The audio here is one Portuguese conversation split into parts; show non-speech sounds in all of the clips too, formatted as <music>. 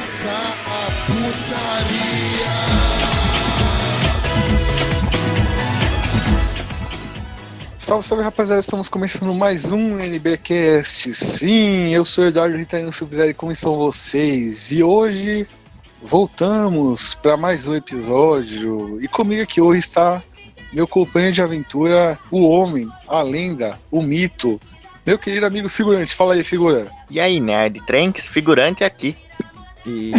começar a putaria. Salve, salve rapaziada, estamos começando mais um NBcast. Sim, eu sou o Eduardo Ritarino Subzero e como estão vocês? E hoje voltamos para mais um episódio. E comigo aqui hoje está meu companheiro de aventura, o homem, a lenda, o mito, meu querido amigo figurante. Fala aí, figura. E aí, Nerd Tranks, figurante aqui. E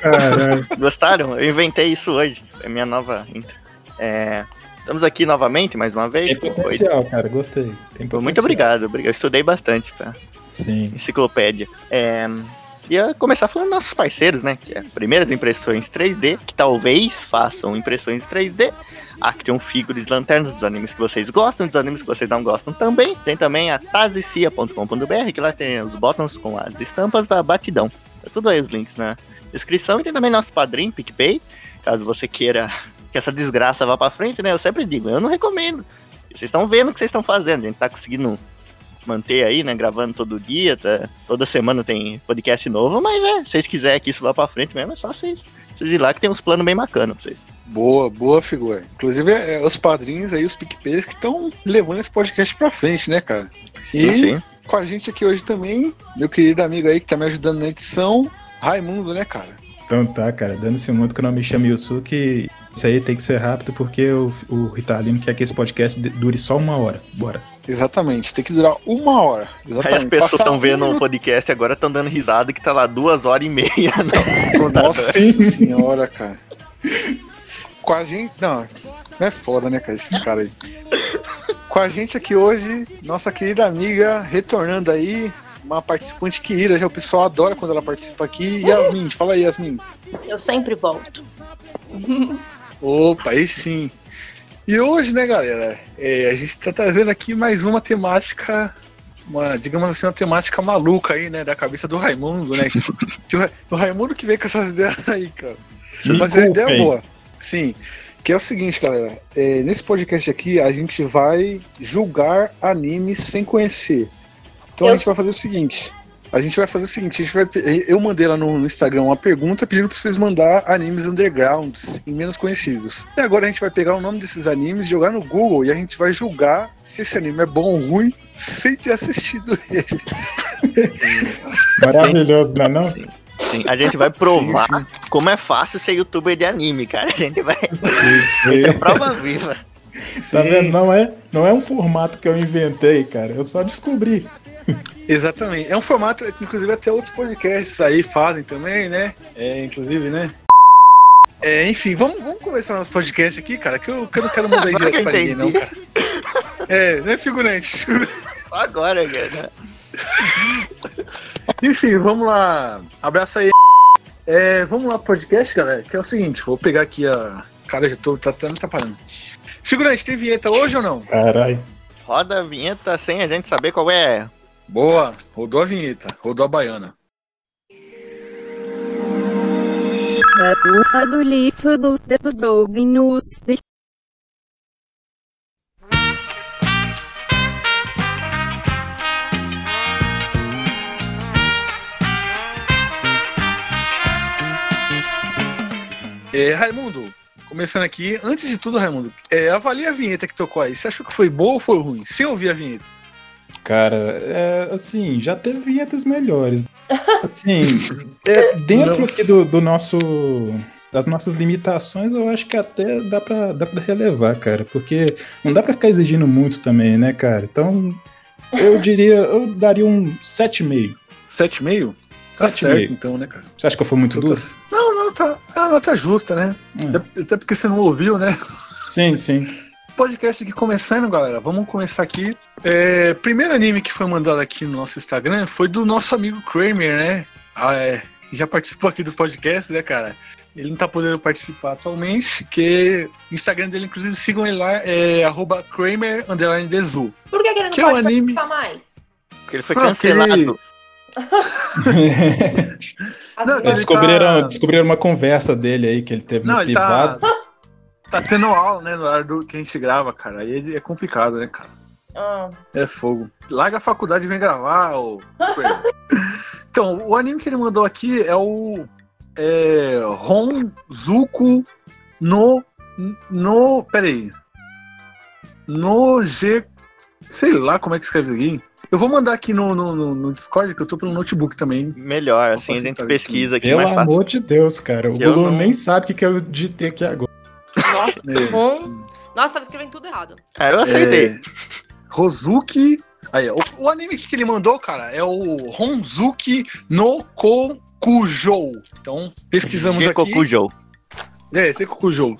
Caralho. gostaram? Eu inventei isso hoje. É minha nova intro. É, Estamos aqui novamente, mais uma vez. Tem potencial, cara. Gostei. Tem potencial. Muito obrigado, obrigado. Eu estudei bastante pra Sim. enciclopédia. É, ia começar falando dos nossos parceiros, né? Que é Primeiras Impressões 3D, que talvez façam impressões 3D. Action Figures Lanternas dos animes que vocês gostam, dos animes que vocês não gostam também. Tem também a tazicia.com.br, que lá tem os botões com as estampas da batidão. Tá tudo aí os links na descrição. E tem também nosso padrinho, PicPay, caso você queira que essa desgraça vá pra frente, né? Eu sempre digo, eu não recomendo. Vocês estão vendo o que vocês estão fazendo, a gente tá conseguindo manter aí, né? Gravando todo dia, tá? toda semana tem podcast novo, mas é, se vocês quiserem que isso vá pra frente mesmo, é só vocês, vocês ir lá que tem uns planos bem bacanas pra vocês. Boa, boa figura. Inclusive, é, os padrinhos aí, os PicPays que estão levando esse podcast pra frente, né, cara? E sim. com a gente aqui hoje também, meu querido amigo aí que tá me ajudando na edição, Raimundo, né, cara? Então tá, cara. Dando-se muito que o nome me chama Yusuke. Isso aí tem que ser rápido porque o, o Ritalino quer que esse podcast dure só uma hora. Bora. Exatamente, tem que durar uma hora. Aí Exatamente. as pessoas estão um vendo o minuto- podcast agora, estão dando risada que tá lá duas horas e meia <laughs> no computador. Nossa senhora, cara. Com a gente. Não, não é foda, né, cara, esses caras aí. Com a gente aqui hoje, nossa querida amiga, retornando aí, uma participante que ira, já o pessoal adora quando ela participa aqui. Yasmin, fala aí, Yasmin. Eu sempre volto. Opa, aí sim. E hoje, né, galera, é, a gente tá trazendo aqui mais uma temática, uma, digamos assim, uma temática maluca aí, né, da cabeça do Raimundo, né? <laughs> Que o, Ra- o Raimundo que veio com essas ideias aí, cara. Me Mas é ideia culpem. boa. Sim. Que é o seguinte, galera. é, nesse podcast aqui, a gente vai julgar animes sem conhecer. Então a Eu- gente vai fazer o seguinte. A gente vai fazer o seguinte, a gente vai, eu mandei lá no, no Instagram uma pergunta pedindo pra vocês mandar animes undergrounds e menos conhecidos. E agora a gente vai pegar o nome desses animes, jogar no Google e a gente vai julgar se esse anime é bom ou ruim sem ter assistido ele. <laughs> Maravilhoso, não é não? Sim, a gente vai <laughs> provar Sim, como é fácil ser youtuber de anime, cara. A gente vai. <laughs> Isso Sim. é prova viva. Tá vendo? Não é, não é um formato que eu inventei, cara. Eu só descobri. Exatamente. É um formato, inclusive até outros podcasts aí fazem também, né? É, inclusive, né? É, enfim, vamos, vamos começar nosso podcast aqui, cara, que eu, que eu não quero mudar que direto pra ninguém, não, cara. É, né, figurante? Só agora, cara. <laughs> Enfim, vamos lá. Abraço aí. É, vamos lá pro podcast, galera, que é o seguinte, vou pegar aqui a. Cara, já tô. Tá, tá, tá parando. Figurante, tem vinheta hoje ou não? Caralho. Roda a vinheta sem a gente saber qual é. Boa, rodou a vinheta, rodou a baiana. A porra do livro do dedo Dog News. É, Raimundo, começando aqui, antes de tudo, Raimundo, é, avalia a vinheta que tocou aí. Você achou que foi boa ou foi ruim? Sem ouvir a vinheta. Cara, é, assim, já teve vinhetas melhores. Assim, <laughs> é, dentro aqui do, do nosso. Das nossas limitações, eu acho que até dá pra, dá pra relevar, cara. Porque não dá pra ficar exigindo muito também, né, cara? Então, eu diria, eu daria um 7,5. 7,5? Tá 7,5. certo, então, né, cara? Você acha que eu fui muito Então duro? tá- Não, não, tá. É uma nota justa, né? Hum. Até, até porque você não ouviu, né? Sim, sim. Podcast aqui começando, galera. Vamos começar aqui. É, primeiro anime que foi mandado aqui no nosso Instagram foi do nosso amigo Kramer, né? Ah, é, que já participou aqui do podcast, né, cara? Ele não tá podendo participar atualmente, que o Instagram dele, inclusive, sigam ele lá, é arroba Kramer underline Dezu. Por que, que ele não Que é um pode anime- participar mais? Porque ele foi Ah, cancelado. Às <laughs> <laughs> Não, descobriram, tá- descobriram uma conversa dele aí que ele teve no Não, ele tá, privado. <laughs> tá tendo aula, né, no horário do, que a gente grava, cara. Aí é complicado, né, cara? Ah, É fogo. Larga a faculdade e vem gravar. Kramer. <laughs> Então, o anime que ele mandou aqui é o é, Honzuku no. No. Peraí. No G. Sei lá como é que escreve aqui. Eu vou mandar aqui no, no, no- no Discord, que eu tô pelo notebook também. Melhor, assim, a gente facilitar pesquisa aqui Pelo mais fácil. amor de Deus, cara. O Google não- nem sabe o que, que eu digitei aqui agora. Nossa, É, um. Nossa, tava escrevendo tudo errado. Ah, eu aceitei. é, Rozuki. Aí, o, o anime que ele mandou, cara, é o Honzuki no Kokujou. Então, pesquisamos aqui. Gekokujou. É, esse é Kokujou.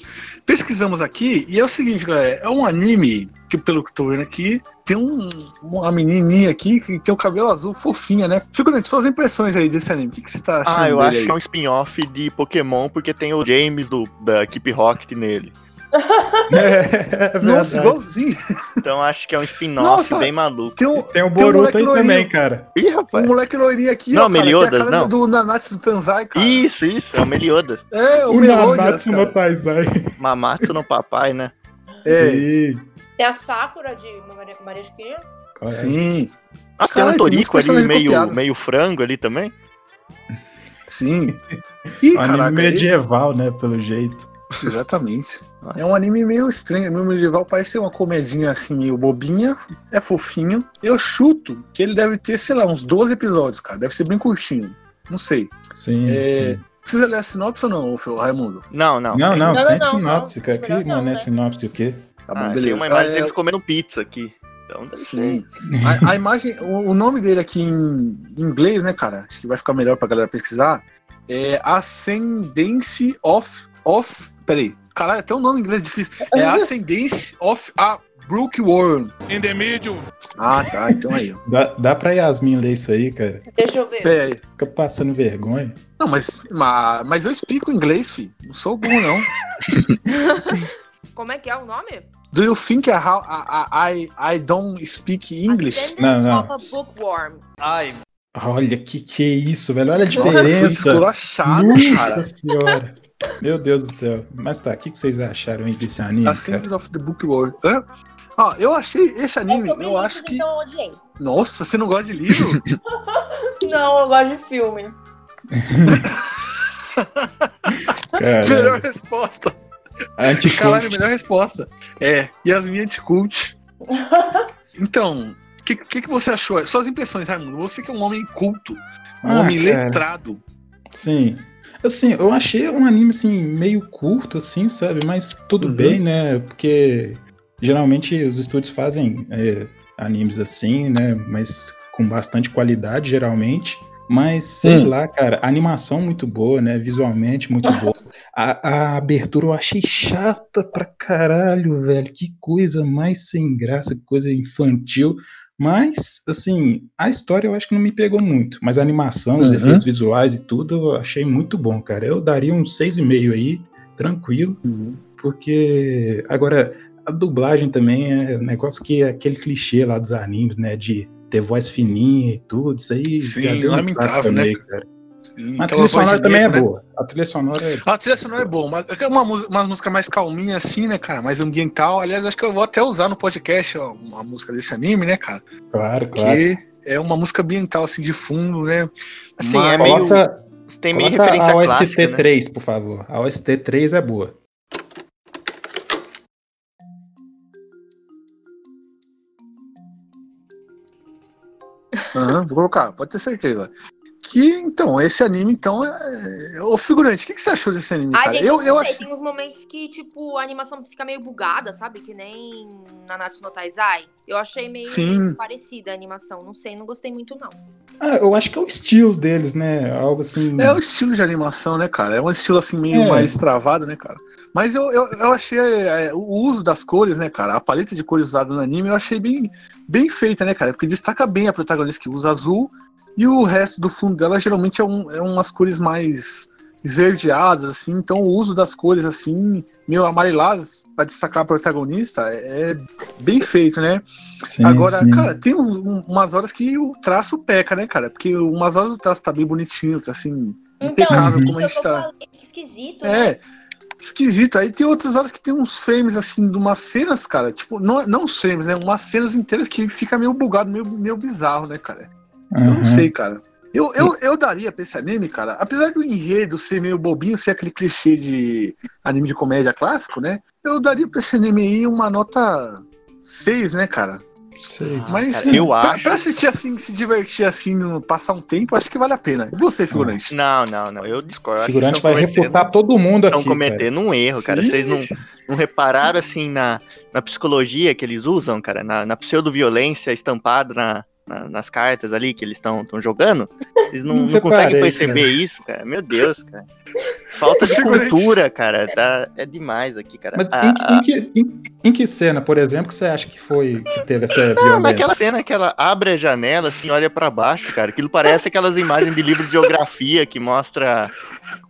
Pesquisamos aqui e é o seguinte, galera. É um anime que, pelo que eu tô vendo aqui, tem um, uma menininha aqui que tem o cabelo azul fofinha, né? Figurante, suas impressões aí desse anime. O que, que você tá achando Ah, eu acho aí? que é um spin-off de Pokémon, porque tem o James do, da equipe Rocket nele. <laughs> É, Nossa, verdade. igualzinho. Então acho que é um spin-off Nossa! bem maluco. Tem um, Tem o Tem um Boruto aí loirinho. também, cara. Ih, um rapaz. moleque loirinho aqui, Não, ó, cara, que é Meliodas, cara não. do Nanatsu Tanzai, cara. Isso, isso, é o Meliodas. É, o, O Nanatsu cara. no Taizai. Mamatsu no papai, né? É, Sim. Tem a Sakura de Maria. É. sim, Nossa, tem um Torico ali, meio, copiado. meio frango ali também. sim. <laughs> Ih, Um anime caraca, medieval, né, pelo jeito. Exatamente. Nossa. É um anime meio estranho, meio medieval, parece ser uma comedinha assim, meio bobinha, é fofinho. Eu chuto que ele deve ter, sei lá, uns 12 episódios, cara. Deve ser bem curtinho. Não sei. Sim, É, sim. Precisa ler a sinopse ou não, Raimundo? Não, não. Não, não, Não, sem não, não, sinopse, não. cara. Melhor não, mano, é né? sinopse o quê? Tá Ah, tem uma imagem deles comendo pizza aqui. Então ser. Sim. A, a imagem, o, o nome dele aqui em inglês, né, cara? Acho que vai ficar melhor pra galera pesquisar. É Ascendance of. of peraí. Caralho, até um nome em inglês difícil. É <laughs> Ascendance of a Brookworm. In the middle. Ah, tá. Então aí. Dá, dá pra Yasmin ler isso aí, cara? Deixa eu ver. Peraí. Fica passando vergonha. Não, mas, mas, mas eu explico inglês, fi. Não sou burro, não. <laughs> Como é que é o nome? Do you think I, how, I, I, I don't speak English? Ascendance Não, não. of a Bookworm. Ai, Olha que que é isso, velho. Olha a Nossa, foi diferença. esculachado, Nossa cara. senhora. Meu Deus do céu. Mas tá, o que, que vocês acharam aí desse anime? cara? Ascendance of the Bookworm. Hã? Ó, eu achei esse anime, É eu livros, acho que. Então eu odiei. Nossa, você não gosta de livro? <laughs> Não, eu gosto de filme. melhor resposta. Anticult. Caralho, melhor resposta. É, Yasmin Anticult. <laughs> Então, o que, que, que você achou? Suas impressões, Raimundo. Você que é um homem culto, um Ah, homem cara. letrado. Sim. Assim, eu achei um anime assim meio curto assim, sabe? Mas tudo Uhum. bem, né? Porque geralmente os estúdios fazem é, animes assim, né? Mas com bastante qualidade, geralmente. Mas sei Hum. lá, cara, animação muito boa, né? Visualmente muito <laughs> boa. A, a abertura eu achei chata pra caralho, velho. Que coisa mais sem graça, que coisa infantil. Mas, assim, a história eu acho que não me pegou muito. Mas a animação, os Uhum. efeitos visuais e tudo, eu achei muito bom, cara. Eu daria um 6,5 aí, tranquilo. Porque, agora, a dublagem também é um negócio que é aquele clichê lá dos animes, né? De ter voz fininha e tudo. Isso aí Sim, lamentável, né, também, cara. Sim, A trilha sonora também é né? boa. A trilha sonora é A trilha sonora é boa, mas é uma, uma música mais calminha assim, né, cara? Mais ambiental. Aliás, acho que eu vou até usar no podcast ó, uma música desse anime, né, cara? claro, claro. Que é uma música ambiental, assim, de fundo, né? Assim, Mas- é meio. Coloca, Tem meio coloca referência a clássica, né? OST3, por favor. A OST3 é boa. Aham, vou colocar, pode ter certeza. Que, então, esse anime, então, é... Ô, figurante, o que, que você achou desse anime, cara? gente, eu, eu, sei, achei... tem uns momentos que, tipo, a animação fica meio bugada, sabe? Que nem Nanatsu no Taizai. Eu achei meio Sim. parecida a animação, não sei, não gostei muito não. Ah, eu acho que é o estilo deles, né? Algo assim. É o estilo de animação, né, cara? É um estilo assim meio É. mais travado, né, cara? Mas eu, eu, eu achei é, o uso das cores, né, cara? A paleta de cores usada no anime eu achei bem, bem feita, né, cara? Porque destaca bem a protagonista que usa azul e o resto do fundo dela geralmente é, um, é umas cores mais esverdeadas, assim. Então o uso das cores, assim, meio amareladas pra destacar a protagonista é, é bem feito, né? Sim, Agora, sim. cara, tem um- um- umas horas que o traço peca, né, cara? Porque umas horas o traço tá bem bonitinho, tá assim, Então, impecável como a é gente tá. que esquisito, né? É, esquisito. Aí tem outras horas que tem uns frames, assim, de umas cenas, cara. Tipo, não, não os frames, né? Umas cenas inteiras que fica meio bugado, meio, meio bizarro, né, cara? Então, eu não Aham. sei, cara. Eu, eu, eu daria pra esse anime, cara, apesar do enredo ser meio bobinho, ser aquele clichê de anime de comédia clássico, né? Eu daria pra esse anime aí uma nota 6, né, cara? Sei. Mas cara, eu pra, acho- pra assistir assim, se divertir assim, passar um tempo, acho que vale a pena. E você, figurante? Não, não, não. Eu discordo. O figurante vai refutar todo mundo aqui. Estão cometendo um erro, cara. Vocês não, não repararam, assim, na, na psicologia que eles usam, cara? Na, na pseudo-violência estampada na, na- nas cartas ali que eles estão jogando? Eles não, <laughs> Não não conseguem perceber isso, cara. Meu Deus, cara. Falta de <laughs> cultura, cara. Tá, é demais aqui, cara. Mas A- em, a- em que, em, em que cena, por exemplo, que você acha que foi que teve essa Não, violência? naquela cena que ela abre a janela, assim, olha pra baixo, cara. Aquilo parece aquelas imagens de livro de geografia que mostra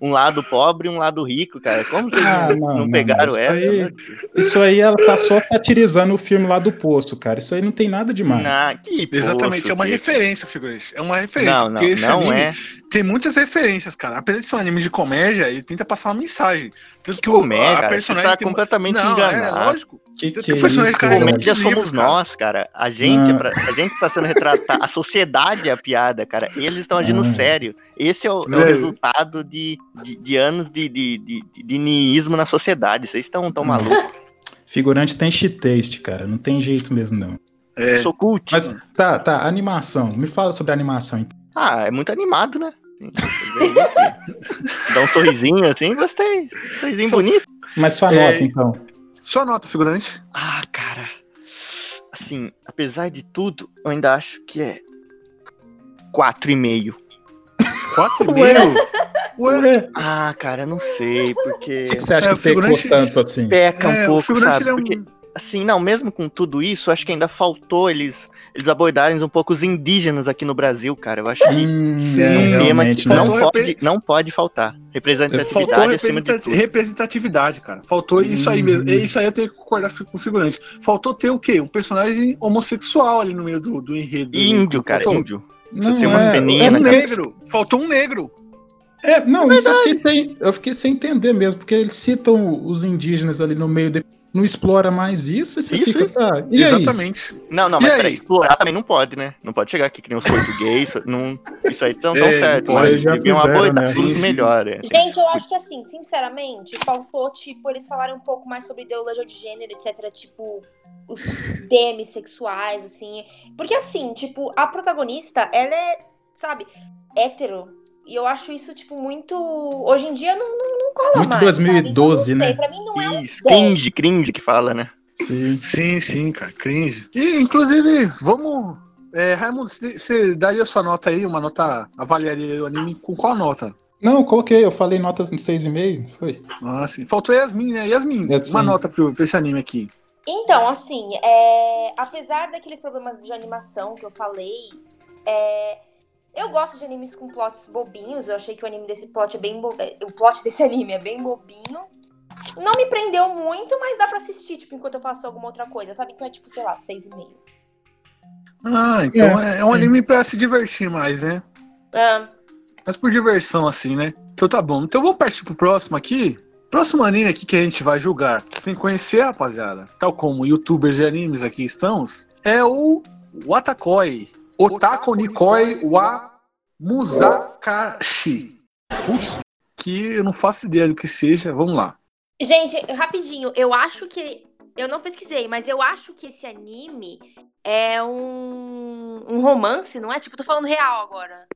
um lado pobre e um lado rico, cara. Como vocês Ah, não, não, não não, pegaram isso essa? aí- Deus? Isso aí ela tá só satirizando o filme lá do Poço, cara. Isso aí não tem nada demais. Na, que Exatamente, é uma referência, figurante. É uma referência. Não, não, porque esse não anime é. tem muitas referências, cara. Apesar de ser um anime de comédia, ele tenta passar uma mensagem. Tanto que, Que o comédia, a cara, você personagem tá tem- completamente não, enganado. É, lógico. Que, que que o personagem cara? Comédia somos livros, cara. nós, cara. A gente, é Ah. pra- a gente tá sendo retratado, a sociedade é a piada, cara. Eles estão agindo Ah. sério. Esse é o, é o É. resultado de, de, de anos de, de, de, de niilismo na sociedade. Vocês estão tão Hum. malucos. Figurante tem shit taste, cara. Não tem jeito mesmo, não. É, sou cult. Mas tá, tá, animação. Me fala sobre a animação. então. Ah, é muito animado, né? Dá um sorrisinho assim, gostei. Sorrisinho Só- bonito. Mas sua É, nota, então. Só nota, figurante. Ah, cara. Assim, apesar de tudo, eu ainda acho que é 4,5. 4,5. Ué, Ué, Ah, cara, eu não sei, porque o que, que você acha É, que pecou figurante- tanto assim? peca um é, o pouco, figurante sabe? é um. Porque, assim, não, mesmo com tudo isso, acho que ainda faltou eles, eles abordarem um pouco os indígenas aqui no Brasil, cara. Eu acho que Hum, é, é um tema que né? não Faltou pode, repre- não pode faltar. Faltou Representatividade representati- tudo. representatividade, cara. Faltou isso aí mesmo. Hum. Isso aí eu tenho que concordar com o figurante. Faltou ter o quê? Um personagem homossexual ali no meio do, do enredo. Índio, cara, Faltou índio. Não, Você tem umas é, peninhas um negro. Faltou um negro. É, não, isso eu fiquei, sem, eu fiquei sem entender mesmo, porque eles citam os indígenas ali no meio, de, não explora mais isso, e você Isso, fica, isso. tá, e aí? Exatamente. Não, não, E mas aí? peraí, explorar também não pode, né? Não pode chegar aqui que nem os portugueses. <laughs> não, isso aí tão, tão É, certo, mas já fizeram, abordar né? tudo Sim, melhor. é. Gente, eu acho que assim, sinceramente, faltou, tipo, eles falarem um pouco mais sobre ideologia de gênero, etc. Tipo, os demissexuais, assim. Porque assim, tipo, a protagonista, ela é, sabe, hétero. E eu acho isso, tipo, muito. Hoje em dia não, não, não cola Muito mais. 2012, sabe? Então, não sei, né? Pra mim não é um Isso, cringe, cringe que fala, né? Sim. Sim, sim, cara. Cringe. E, inclusive, vamos. É, Raimundo, você daria sua nota aí? Uma nota. Avaliaria o anime com qual nota? Não, eu coloquei, eu falei notas em 6,5, foi. Ah, sim. Faltou Yasmin, né? Yasmin, Yasmin. uma nota pro, pra esse anime aqui. Então, assim, é, apesar daqueles problemas de animação que eu falei, é, eu gosto de animes com plots bobinhos. Eu achei que o anime desse plot é bem bo... é, o plot desse <laughs> anime é bem bobinho. Não me prendeu muito, mas dá pra assistir, tipo, enquanto eu faço alguma outra coisa, sabe? Então é tipo, sei lá, seis e meio. Ah, então é, é um anime pra se divertir mais, né? Ah, Mas por diversão, assim, né? Então tá bom. Então vamos partir pro próximo aqui. Próximo anime aqui que a gente vai julgar, sem conhecer, rapaziada, tal como youtubers de animes aqui estamos, é o Watakoi. Otako Nikoi wa Musakashi. Putz, que eu não faço ideia do que seja. Vamos lá. Gente, rapidinho, eu acho que. Eu não pesquisei, mas eu acho que esse anime é um, um romance, não é? Tipo, tô falando real agora.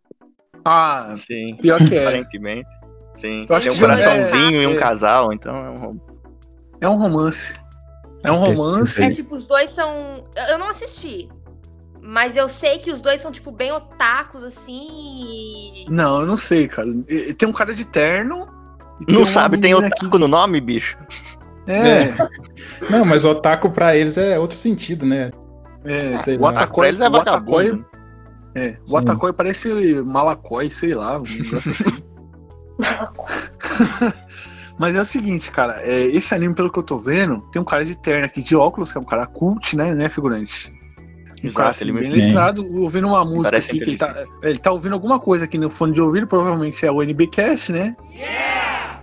Ah, Sim, pior que é. aparentemente. Sim, Eu acho tem um coraçãozinho é- e um é. casal, então é um rom- É um romance. É um romance. É tipo, os dois são. Eu não assisti. Mas eu sei que os dois são, tipo, bem otakus, assim. e- Não, eu não sei, cara. Tem um cara de terno. Não sabe, tem otaku no nome, bicho? É, Não, mas otaku pra eles é outro sentido, né? é. Sei O lá. Ah, pra Watakoi, eles é vagabundo. é, o Sim. Watakoi parece malacói, sei lá, um negócio assim. <laughs> <laughs> Mas é o seguinte, cara, é, esse anime, pelo que eu tô vendo, tem um cara de terno aqui, de óculos, que é um cara cult, né, né, figurante? Um Exato, assim, ele bem me... letrado, ouvindo uma música parece aqui, que ele tá, é, ele tá ouvindo alguma coisa aqui no fone de ouvido, provavelmente é o NBcast, né?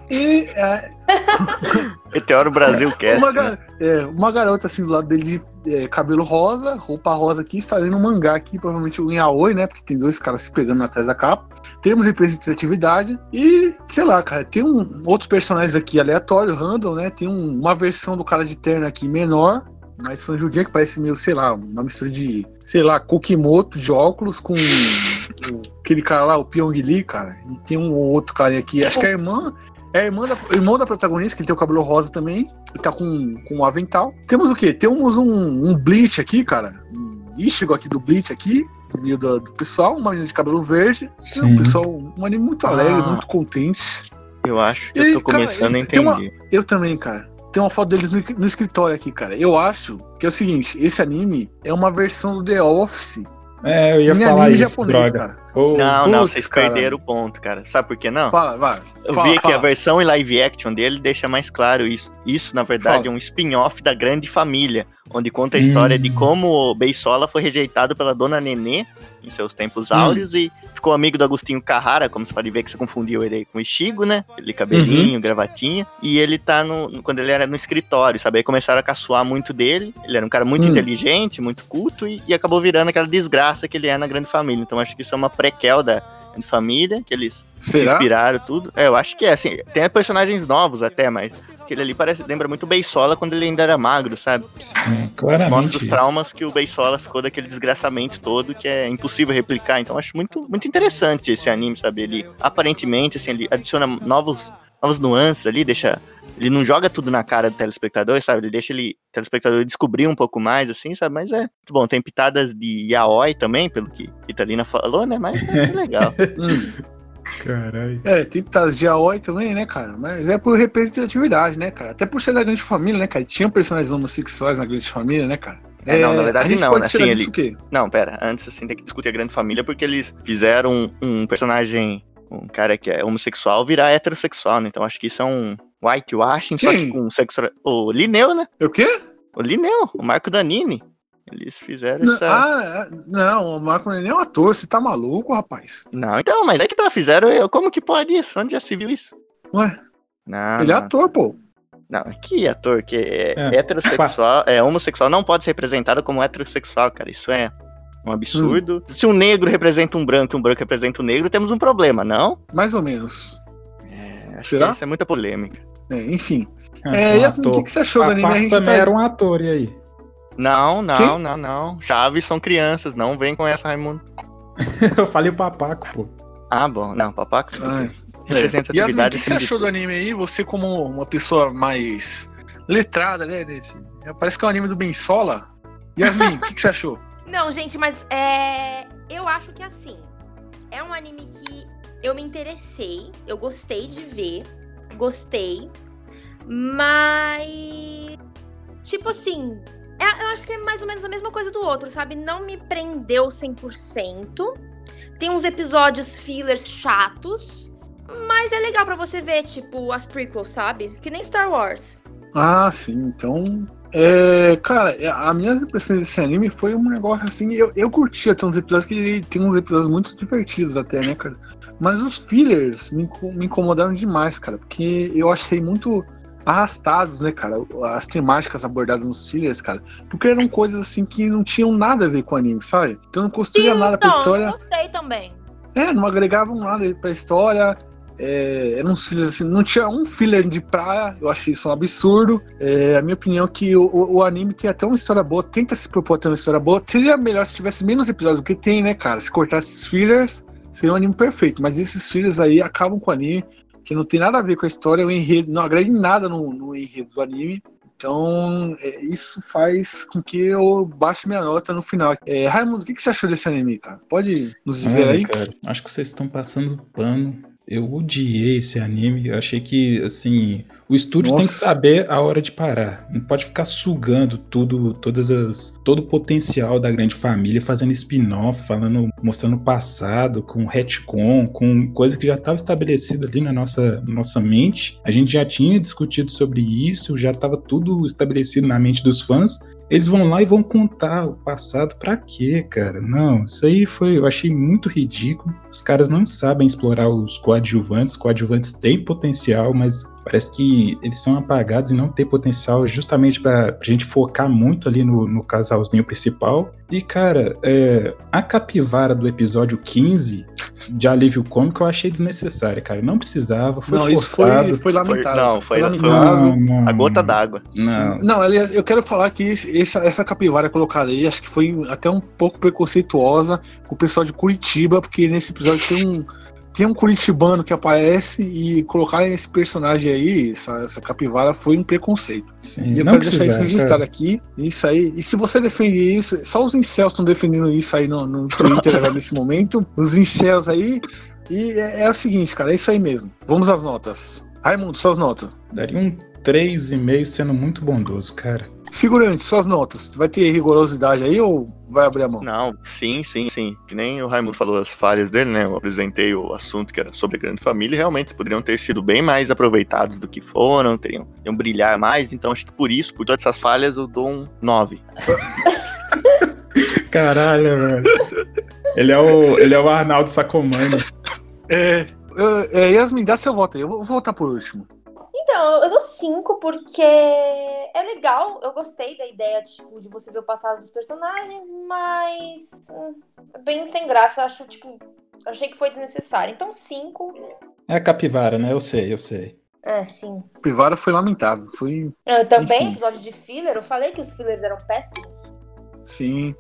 E é, <laughs> Meteoro Brasil Cast. uma, né? gar- é, uma garota assim do lado dele de é, cabelo rosa, roupa rosa aqui, está lendo um mangá aqui, provavelmente um yaoi, né? Porque tem dois caras se pegando atrás da capa. Temos representatividade e, sei lá, cara, tem um, outros personagens aqui aleatórios, random, né? Tem um- uma versão do cara de terno aqui menor, mais franjudinha, que parece meio, sei lá, uma mistura de, sei lá, Kokimoto de óculos com o- aquele cara lá, o Pyong Lee, cara. E tem um outro cara aqui, acho que é a irmã. É a irmã da, irmão da protagonista, que ele tem o cabelo rosa também. Ele tá com, com um avental. Temos o quê? Temos um, um Bleach aqui, cara. Um Ichigo aqui do Bleach aqui. Meio do, do pessoal, uma menina de cabelo verde. Sim. Um pessoal, um anime muito alegre, Ah. muito contente. Eu acho que E, eu tô cara, começando a tem uma- entender. Eu também, cara. Tem uma foto deles no, no escritório aqui, cara. Eu acho que é o seguinte: esse anime é uma versão do The Office É, eu ia em falar anime isso, japonês, droga. cara. Ô, Não, não, putz, vocês cara. perderam o ponto, cara. Sabe por que não? Fala, vai. Eu fala, vi que a versão em live action dele deixa mais claro isso. Isso, na verdade, Fala. é um spin-off da Grande Família, onde conta a história Hum. de como o Beisola foi rejeitado pela dona Nenê em seus tempos Hum. áureos e ficou amigo do Agostinho Carrara, como você pode ver que você confundiu ele aí com o Ichigo, né? Ele cabelinho, gravatinha. E ele tá no. no- Quando ele era no escritório, sabe? Aí começaram a caçoar muito dele. Ele era um cara muito Hum. inteligente, muito culto, e, e acabou virando aquela desgraça que ele é na Grande Família. Então acho que isso é uma prequel da Família, que eles se Será? inspiraram tudo. É, eu acho que é, assim, tem personagens novos até, mas aquele ali parece, lembra muito o Beisola quando ele ainda era magro, sabe? sim, Mostra claramente. os isso. traumas que o Beisola ficou daquele desgraçamento todo, que é impossível replicar. Então acho muito, muito interessante esse anime, sabe? Ele, aparentemente, assim, ele adiciona novos, novos nuances ali, deixa... Ele não joga tudo na cara do telespectador, sabe? Ele deixa ele, o telespectador descobrir um pouco mais, assim, sabe? Mas é muito bom. Tem pitadas de yaoi também, pelo que Italina falou, né? Mas é <laughs> legal. Hum. Caralho. É, tem pitadas de Aoi também, né, cara? Mas é por representatividade, né, cara? Até por ser da grande família, né, cara? Tinha personagens homossexuais na grande família, né, cara? É, não, na a verdade gente não, pode né? tirar Assim, disso ele- o quê? Não, pera, antes assim tem que discutir a grande família porque eles fizeram um, um personagem, um cara que é homossexual virar heterossexual, né? Então acho que isso é um whitewashing, só que Quem? com sexo. O Lineu, né? É o quê? O Lineu, o Marco Danini. Eles fizeram Não, essa. ah, não, o Marco não é nem um ator, você tá maluco, rapaz? Não, então, mas é que tá, fizeram. Eu, como que pode isso? Onde já se viu isso? Ué, Não, ele é não, ator, pô. não, que ator que é, É. heterossexual, é homossexual, não pode ser representado como heterossexual, cara. Isso é um absurdo. Se um negro representa um branco e um branco representa um negro, temos um problema, não? Mais ou menos. É, acho Será? que isso é muita polêmica. É, enfim. Ah, É, um Yasmin, o que, que você achou do anime? A gente também tá... era um ator, e aí? Não, não, Quem? não, não. Chaves são crianças, não vem com essa, Raimundo. <laughs> Eu falei o papaco, pô. Ah, bom. Não, papaco. Ai. É. Representatividade. Yasmin, o que, que você achou do anime aí? Você como uma pessoa mais letrada, né? Desse... é, Parece que é um anime do Ben Sola. Yasmin, o que, que você achou? Não, gente, mas é. Eu acho que assim. É um anime que eu me interessei, eu gostei de ver, gostei, mas. Tipo assim. é- eu acho que é mais ou menos a mesma coisa do outro, sabe? Não me prendeu 100%. Tem uns episódios fillers chatos. Mas é legal pra você ver, tipo, as prequels, sabe? Que nem Star Wars. Ah, sim, então. É, cara, é, a minha impressão desse anime foi um negócio assim. Eu, eu curti até uns episódios que tem uns episódios muito divertidos, até, né, cara? Mas os fillers me, me incomodaram demais, cara, porque eu achei muito arrastados, né, cara? As temáticas abordadas nos fillers, cara. Porque eram coisas assim que não tinham nada a ver com o anime, sabe? Então não construía nada pra Então, história. eu gostei também. É, não agregavam nada pra história. É, eram uns fillers assim, não tinha um filler de praia, eu achei isso um absurdo. É, a minha opinião é que o, o- anime tem até uma história boa, tenta se propor a ter uma história boa. Seria melhor se tivesse menos episódios do que tem, né, cara? Se cortasse esses fillers, seria um anime perfeito. Mas esses fillers aí acabam com o anime, que não tem nada a ver com a história, o enredo, não agrega em nada no, no enredo do anime. Então, é, isso faz com que eu baixe minha nota no final. É, Raimundo, o que, que você achou desse anime, cara? Pode nos dizer Olha, aí? cara, acho que vocês estão passando pano. Eu odiei esse anime. Eu achei que, assim, o estúdio tem que Nossa. saber a hora de parar. Não pode ficar sugando tudo, todas as, todo o potencial da grande família, fazendo spin-off, falando, mostrando o passado, com retcon, com coisa que já estava estabelecida ali na nossa, nossa mente. A gente já tinha discutido sobre isso, já estava tudo estabelecido na mente dos fãs. Eles vão lá e vão contar o passado pra quê, cara? Não, isso aí foi, eu achei muito ridículo. Os caras não sabem explorar os coadjuvantes. Coadjuvantes têm potencial, mas parece que eles são apagados e não têm potencial justamente pra, pra gente focar muito ali no, no casalzinho principal. E, cara, é, a capivara do episódio 15 de alívio cômico eu achei desnecessária, cara. Não precisava, foi não, isso forçado. foi, foi lamentável. não, foi- lamentável. Não, não, A gota d'água. Não, Não, aliás, eu quero falar que esse- essa capivara colocada aí, acho que foi até um pouco preconceituosa com o pessoal de Curitiba, porque nesse episódio tem um, tem um curitibano que aparece e colocar esse personagem aí, essa, essa capivara, foi um preconceito. sim, E eu não quero deixar isso precisava, registrado cara. aqui. Isso aí. E se você defende isso, só os incels estão defendendo isso aí no, no Twitter agora nesse momento. Os incels aí. E é, é o seguinte, cara, é isso aí mesmo. Vamos às notas. Raimundo, suas notas. Daria um 3,5 sendo muito bondoso, cara. Figurante, suas notas. Vai ter rigorosidade aí ou vai abrir a mão? Não, sim, sim, sim. Que nem o Raimundo falou as falhas dele, né? Eu apresentei o assunto que era sobre a grande família e realmente poderiam ter sido bem mais aproveitados do que foram, teriam, teriam brilhar mais. Então acho que por isso, por todas essas falhas, eu dou um 9. <laughs> Caralho, velho. Ele é o, ele é o Arnaldo Sacomani. É. é, Yasmin, dá seu voto aí. Eu vou vou votar por último. Então, eu dou cinco porque é legal, eu gostei da ideia tipo, de você ver o passado dos personagens, mas hum, é bem sem graça, acho, tipo, achei que foi desnecessário. Então, cinco. É a capivara, né? Eu sei, eu sei. É, sim. Privara foi lamentável. Foi. Ah, também, Enfim. episódio de filler, eu falei que os fillers eram péssimos. Sim.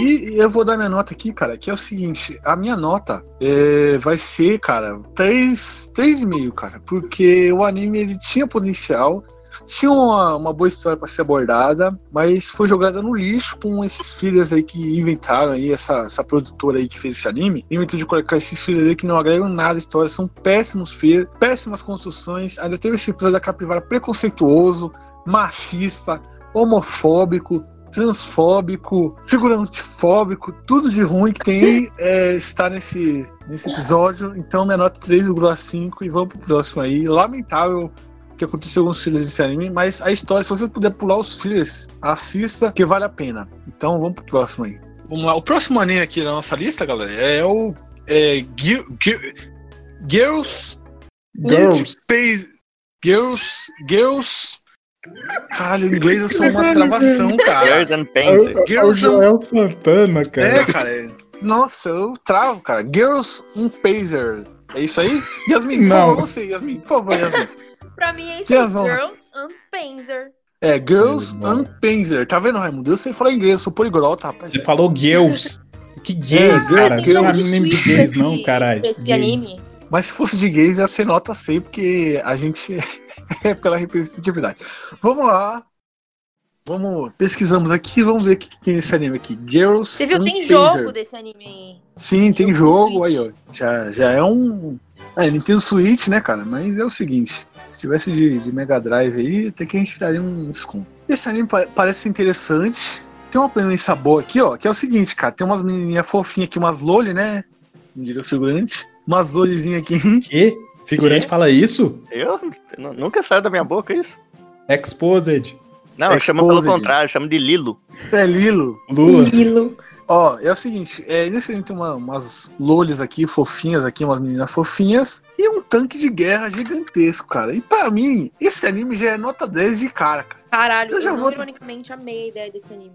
E eu vou dar minha nota aqui, cara, que é o seguinte, a minha nota é, vai ser, cara, 3, 3,5, cara, porque o anime ele tinha potencial, tinha uma, uma boa história pra ser abordada, mas foi jogada no lixo com esses filhos aí que inventaram aí, essa, essa produtora aí que fez esse anime, inventou de colocar esses filhos aí que não agregam nada à história, são péssimos filhos, péssimas construções, ainda teve esse episódio da capivara preconceituoso, machista, homofóbico, transfóbico, figurantifóbico, tudo de ruim que tem <laughs> é, está nesse, nesse episódio. Então, minha nota 3,5 e vamos pro próximo aí. Lamentável que aconteceu com os filhos desse anime, mas a história, se você puder pular os filhos, assista, que vale a pena. Então, vamos pro próximo aí. Vamos lá. O próximo anime aqui da nossa lista, galera, é o é, Gi- Gi- Girls Girls. Space- Girls. Girls. Caralho, em inglês eu sou uma travação, cara. Girls and Panzer. É o Girls Joel Santana, cara. É, cara. é- Nossa, eu travo, cara. Girls um Pazer. É isso aí? Yasmin, por Não. favor, você, Yasmin. Por favor, Yasmin. <laughs> Pra mim é isso aí. Girls and Panzer. É, Girls and Panzer. Tá vendo, Raimundo? Eu sei falar inglês, eu sou poliglota, rapaz. Você falou gays. <laughs> Que gays, É, cara? Não é anime de gays, não, esse- caralho. esse Gays. anime. Mas se fosse de gays, ia ser nota 100, porque a gente <laughs> é pela representatividade. Vamos lá. Vamos, pesquisamos aqui, vamos ver o que que tem nesse anime aqui. Girls Você viu, tem Panzer. jogo desse anime aí. Sim, tem Jogo jogo aí, ó. Já, já é um. É, Nintendo Switch, né, cara? Mas é o seguinte: se tivesse de, de Mega Drive aí, até que a gente daria um desconto. Esse anime pa- parece interessante. Tem uma premissa boa aqui, ó, que é o seguinte, cara. Tem umas menininhas fofinhas aqui, umas loli, né? Não diria figurante. Umas lolizinhas aqui. Que? Figurante Quê? fala isso? Eu, nunca saiu da minha boca isso. Exposed. Não, eu chamo pelo Exposed. contrário, eu chamo de Lilo. É Lilo. Lula. Lilo. Ó, é o seguinte, é, nesse tem uma- umas lolis aqui, fofinhas aqui, umas meninas fofinhas, e um tanque de guerra gigantesco, cara. E pra mim, esse anime já é nota 10 de cara, cara. Caralho, Eu eu, já não vou- ironicamente amei a ideia desse anime.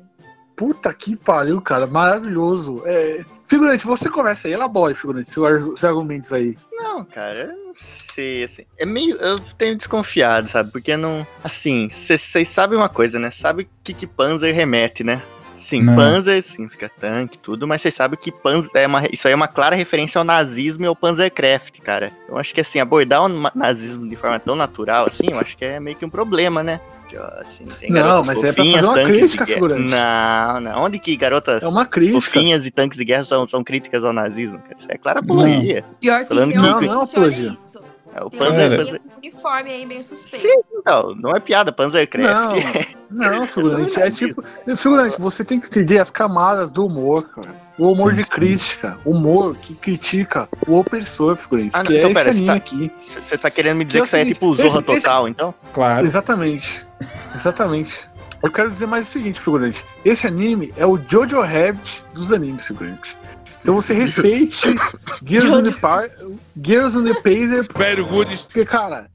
Puta que pariu, cara. Maravilhoso. É, figurante, você começa aí, elabore, figurante, seus, argumentos aí. Não, cara, eu não sei, assim. É meio. Eu tenho desconfiado, sabe? Porque não. Assim, vocês sabem uma coisa, né? Sabe o que, que Panzer remete, né? Sim, Não. Panzer significa tanque, tudo, mas vocês sabem que Panzer é uma, isso aí é uma clara referência ao nazismo e ao Panzercraft, cara. Eu acho que assim, abordar o nazismo de forma tão natural assim, eu acho que é meio que um problema, né? Ó, assim, tem Não, mas é pra fazer uma crítica, figurante. Não, não. Onde que garotas É uma crítica. fofinhas e tanques de guerra são, são críticas ao nazismo, cara? Isso é clara apologia. Pior que Falando que- Não, não, olha apologia. isso. É o Tem Panzer, com uniforme aí meio suspeito. Sim, não, não é piada, Panzercraft. Não, não, <laughs> figurante. É tipo. Figurante, você tem que entender as camadas do humor, cara. O humor Sim, de crítica. Humor que critica o opressor, figurante. Ah, não, que então é esse pera, anime tá- aqui. Você tá querendo me dizer Que é que isso aí é tipo Zorra esse- esse- Total, então? Claro. Exatamente. Exatamente. Eu quero dizer mais o seguinte, figurante. Esse anime é o Jojo Rabbit dos animes, figurante. Então você respeite Gears on the, Par Gears on the Pacer, Velho porque, cara,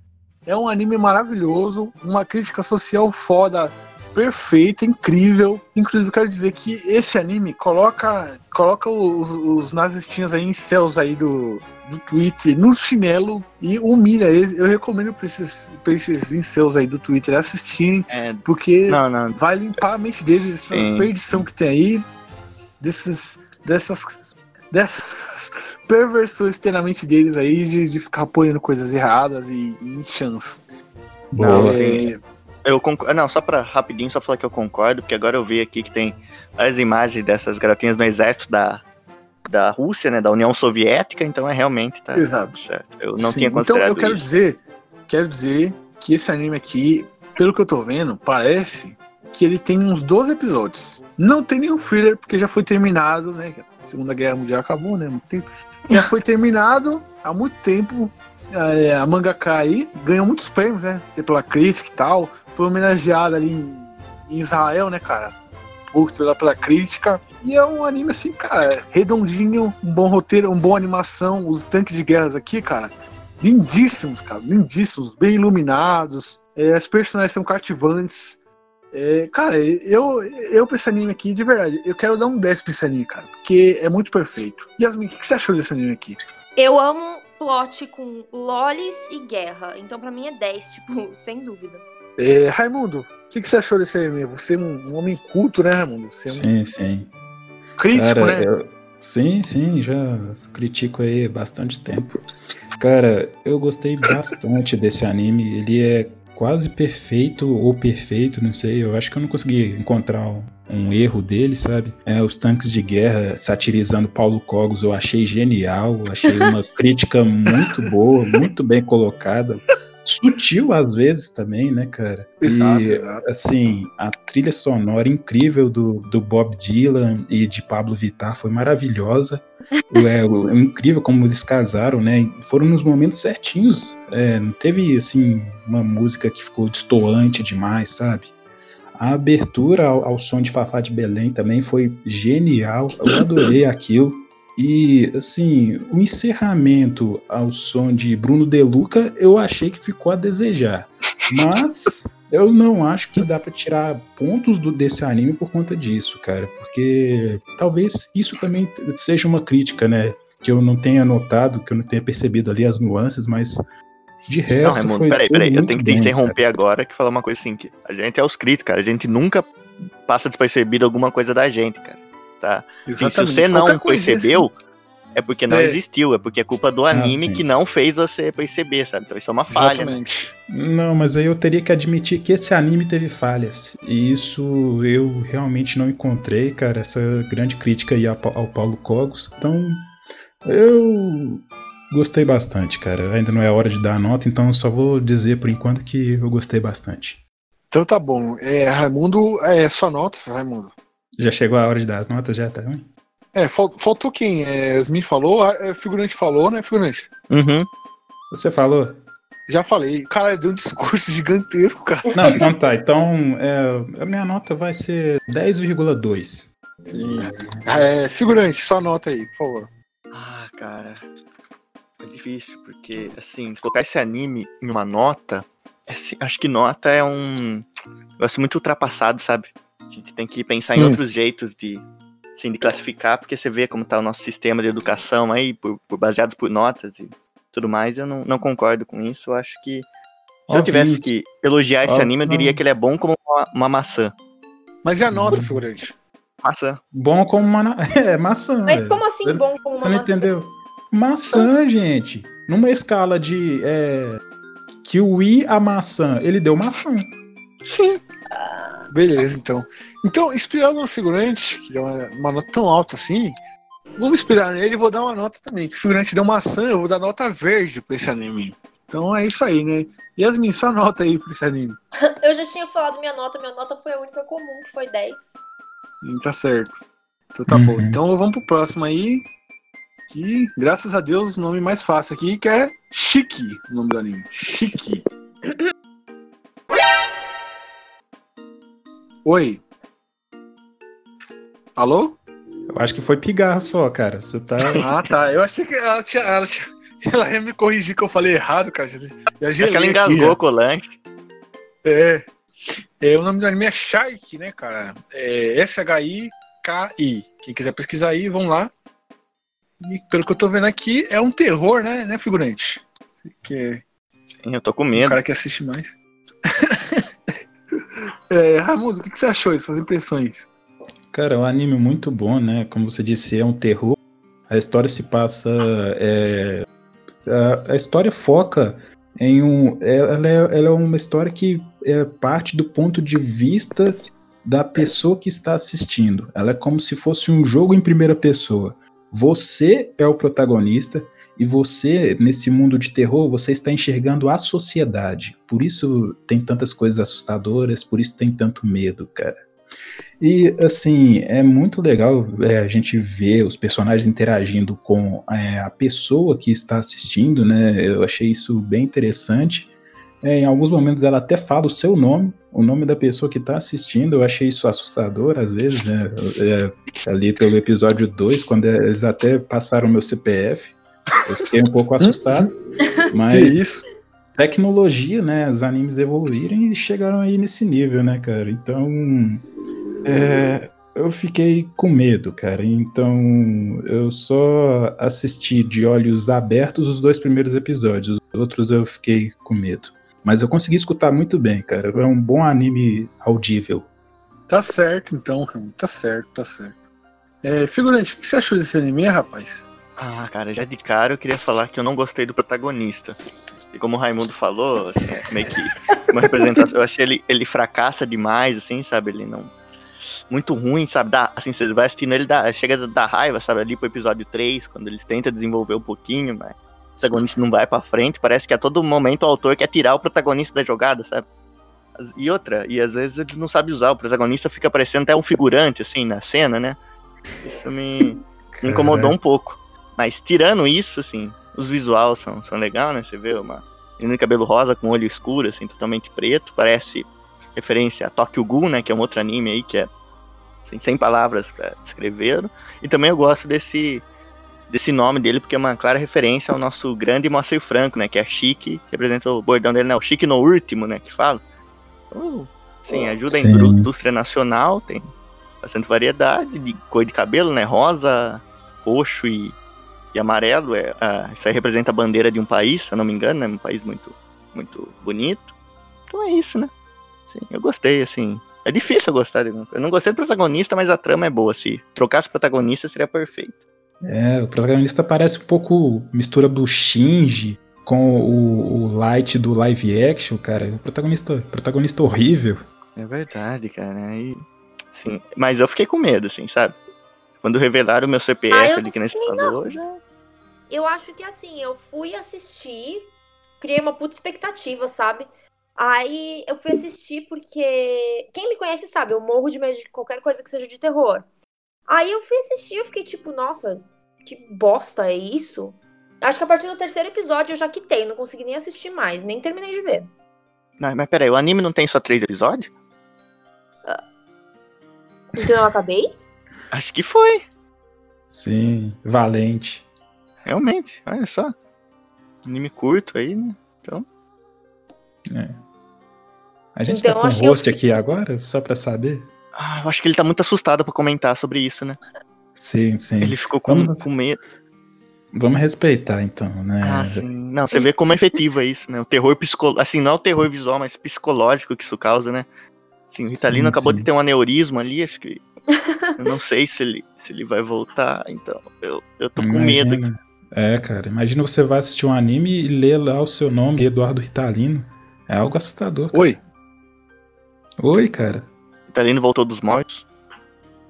é um anime maravilhoso, uma crítica social foda, perfeita, incrível. Inclusive, eu quero dizer que esse anime coloca, coloca os, os nazistinhas aí em céus aí do, do Twitter no chinelo e humilha eles. Eu recomendo pra esses, pra esses incels aí do Twitter assistirem, É, porque não, não. vai limpar a mente deles, essa Sim. perdição que tem aí, desses, dessas, dessas <laughs> perversões que tem na mente deles aí de, de ficar apoiando coisas erradas e, e em chance. Não, Boa. sim. Eu concordo. Não, só pra rapidinho, só falar que eu concordo, porque agora eu vi aqui que tem várias imagens dessas garotinhas no exército da, da Rússia, né? Da União Soviética, então é realmente tá Exato. certo. Eu não Sim, tinha Então considerado eu quero isso. dizer, quero dizer que esse anime aqui, pelo que eu tô vendo, parece que ele tem uns 12 episódios. Não tem nenhum filler, porque já foi terminado, né? A Segunda Guerra Mundial acabou, né? muito tempo. Já foi terminado há muito tempo. É, a mangaka aí ganhou muitos prêmios, né? Pela crítica e tal. Foi homenageada ali em, Israel, né, cara? Lá pela crítica. E é um anime assim, cara, redondinho, um bom roteiro, uma boa animação. Os tanques de guerras aqui, cara, lindíssimos, cara, lindíssimos, bem iluminados. É, as personagens são cativantes. É, cara, eu, eu pra esse anime aqui, de verdade, eu quero dar um 10 pra esse anime, cara, porque é muito perfeito. Yasmin, o que, que você achou desse anime aqui? Eu amo plot com lolis e guerra. Então pra mim é 10, tipo, <laughs> sem dúvida. É, Raimundo, o que, que você achou desse anime? Você é um, um homem culto, né, Raimundo? Você é um Sim, sim. crítico, Cara, né? eu- sim, sim, já critico aí há bastante tempo. Cara, eu gostei bastante desse anime. Ele é quase perfeito ou perfeito, não sei. Eu acho que eu não consegui encontrar um, erro dele, sabe? É, os tanques de guerra satirizando Paulo Cogos eu achei genial. Achei uma <laughs> crítica muito boa, muito bem colocada. Sutil às vezes também, né, cara? Exato, E, exato. assim, a trilha sonora incrível do, do Bob Dylan e de Pablo Vittar foi maravilhosa. É, é incrível como eles casaram, né? Foram nos momentos certinhos. É, não teve, assim, uma música que ficou destoante demais, sabe? A abertura ao, ao som de Fafá de Belém também foi genial. Eu adorei aquilo. E, assim, o encerramento ao som de Bruno De Luca, eu achei que ficou a desejar. Mas <laughs> eu não acho que dá pra tirar pontos do, desse anime por conta disso, cara. Porque talvez isso também seja uma crítica, né? Que eu não tenha notado, que eu não tenha percebido ali as nuances, mas de resto. Não, Raimundo, foi peraí, peraí. Eu tenho que te interromper agora que falar uma coisa assim: que a gente é os críticos, cara. A gente nunca passa despercebido alguma coisa da gente, cara. Tá? Assim, se você não Qualquer percebeu, é porque não É. existiu, é porque é culpa do anime sim. que não fez você perceber, sabe? Então isso é uma assim, falha. né? Não, mas aí eu teria que admitir que esse anime teve falhas. E isso eu realmente não encontrei, cara, essa grande crítica aí ao, Pa- ao Paulo Cogos. Então, eu gostei bastante, cara. Ainda não é hora de dar a nota, então eu só vou dizer por enquanto que eu gostei bastante. Então tá bom. É, Raimundo, é só nota, Raimundo. Já chegou a hora de dar as notas, já tá ruim? É, fal- faltou quem? É, Yasmin falou, a é, figurante falou, né, figurante? Uhum. Você falou? Já falei. Cara, deu um discurso <laughs> gigantesco, cara. Não, então tá. Então, é, a minha nota vai ser 10,2. Sim. É, figurante, só nota aí, por favor. Ah, cara. É difícil, porque, assim, colocar esse anime em uma nota, é acho que nota é um negócio muito ultrapassado, sabe? A gente tem que pensar em Hum. outros jeitos de, assim, de classificar, porque você vê como tá o nosso sistema de educação aí, por, por- baseados por notas e tudo mais, eu não, não concordo com isso. Eu acho que se eu Ó, tivesse que elogiar esse Ó, anime, eu diria não. que ele é bom como uma, uma maçã. Mas e a nota, figurante? Maçã. Bom como uma. <laughs> É, maçã. Mas velho. como assim bom como uma Você não maçã? entendeu? Maçã, gente. Numa escala de. É, kiwi a maçã, ele deu maçã. Sim. Beleza, então. Então, inspirado no figurante, que deu uma, uma nota tão alta assim, vamos inspirar nele e vou dar uma nota também. Que o figurante deu maçã, eu vou dar nota verde pra esse anime. Então é isso aí, né? Yasmin, só nota aí pra esse anime. <laughs> Eu já tinha falado minha nota, minha nota foi a única comum, que foi 10. Hum, Tá certo. Então tá bom. Uhum. Então vamos pro próximo aí. Que, graças a Deus, o nome mais fácil aqui, que é Chique, o nome do anime. Chique. <laughs> Oi. Alô? Eu acho que foi pigarro só, cara. Você tá. Ah, tá. Eu achei que ela tinha. Ela, tinha, ela ia me corrigir que eu falei errado, cara. Já Acho que ela engasgou o lanche. É. é. O nome do anime é Shaiki, né, cara? É S-H-I-K-I. Quem quiser pesquisar aí, vão lá. E pelo que eu tô vendo aqui, é um terror, né, né, figurante? Que é Sim, eu tô com o medo. cara que assiste mais. É, o que, que você achou suas impressões? Cara, é um anime muito bom, né? Como você disse, é um terror. A história se passa. é, a, a história foca em um. Ela é, ela é uma história que é parte do ponto de vista da pessoa que está assistindo. Ela é como se fosse um jogo em primeira pessoa. Você é o protagonista e você, nesse mundo de terror, você está enxergando a sociedade. Por isso tem tantas coisas assustadoras, por isso tem tanto medo, cara. E assim, é muito legal é, a gente ver os personagens interagindo com é, a pessoa que está assistindo, né? Eu achei isso bem interessante. É, em alguns momentos ela até fala o seu nome, o nome da pessoa que está assistindo. Eu achei isso assustador às vezes, né? É, ali pelo episódio 2, quando eles até passaram meu CPF. Eu fiquei um pouco assustado. <laughs> Que Mas isso? tecnologia, né? Os animes evoluírem e chegaram aí nesse nível, né, cara? Então, é, eu fiquei com medo, cara. Então, eu só assisti de olhos abertos os dois primeiros episódios. Os outros eu fiquei com medo. Mas eu consegui escutar muito bem, cara. É um bom anime audível. Tá certo, então. Tá certo, tá certo. É, figurante, o que você achou desse anime, rapaz? Ah, cara, já de cara eu queria falar que eu não gostei do protagonista. E como o Raimundo falou, assim, é meio que uma representação, eu achei ele, ele fracassa demais, assim, sabe? Ele não. Muito ruim, sabe? Dá, assim, você vai assistindo ele, dá, chega a dar raiva, sabe? Ali pro episódio 3, quando eles tentam desenvolver um pouquinho, mas o protagonista não vai pra frente. Parece que a todo momento o autor quer tirar o protagonista da jogada, sabe? E outra, e às vezes ele não sabe usar, o protagonista fica parecendo até um figurante, assim, na cena, né? Isso me, me incomodou um pouco. Mas tirando isso, assim, os visuais são, são legais, né? Você vê uma menina de cabelo rosa com olho escuro, assim, totalmente preto. Parece referência a Tokyo Ghoul, né? Que é um outro anime aí que é assim, sem palavras pra descrever. E também eu gosto desse desse nome dele, porque é uma clara referência ao nosso grande Moacir Franco, né? Que é Chique, que representa o bordão dele, né? O Chique no último, né? Que fala. Então, sim, ajuda a Sim. indú- indústria nacional, tem bastante variedade de cor de cabelo, né? Rosa, roxo e, e amarelo. É, ah, isso aí representa a bandeira de um país, se eu não me engano, né? Um país muito, muito bonito. Então é isso, né? Sim, eu gostei, assim. É difícil eu gostar de Eu não gostei do protagonista, mas a trama é boa. Se trocasse o protagonista, seria perfeito. É, o protagonista parece um pouco mistura do Shinji com o, o Light do live action, cara. O protagonista, protagonista horrível. É verdade, cara. Aí, sim. Mas eu fiquei com medo, assim, sabe? Quando revelaram o meu CPF Ah, ali não que fiquei, falou, já. Eu acho que assim, eu fui assistir, criei uma puta expectativa, sabe? Aí eu fui assistir porque quem me conhece sabe, eu morro de medo de qualquer coisa que seja de terror. Aí eu fui assistir, eu fiquei tipo, nossa, que bosta é isso? Acho que a partir do terceiro episódio eu já quitei, não consegui nem assistir mais, nem terminei de ver. Mas, mas peraí, o anime não tem só três episódios? Então eu acabei? Acho que foi, Sim, valente. realmente. Olha só. Anime curto aí, né? Então. É. A gente Então, tá com o eu host fi- aqui agora, só pra saber? Ah, eu acho que ele tá muito assustado pra comentar sobre isso, né? Sim, sim. Ele ficou com, Vamos- com medo. Vamos respeitar então, né? Ah, sim. Não, você vê como é efetivo é isso, né? O terror psicológico. Assim, não é o terror visual, mas psicológico que isso causa, né? Assim, o Ritalino Sim, acabou sim. de ter um aneurisma ali, acho que. Eu não sei se ele, se ele vai voltar, então. Eu, eu tô com medo aqui. Imagina. É, cara, imagina você vai assistir um anime e ler lá o seu nome, Eduardo Ritalino. É algo assustador. cara. Oi. Oi, cara. Ritalino voltou dos mortos.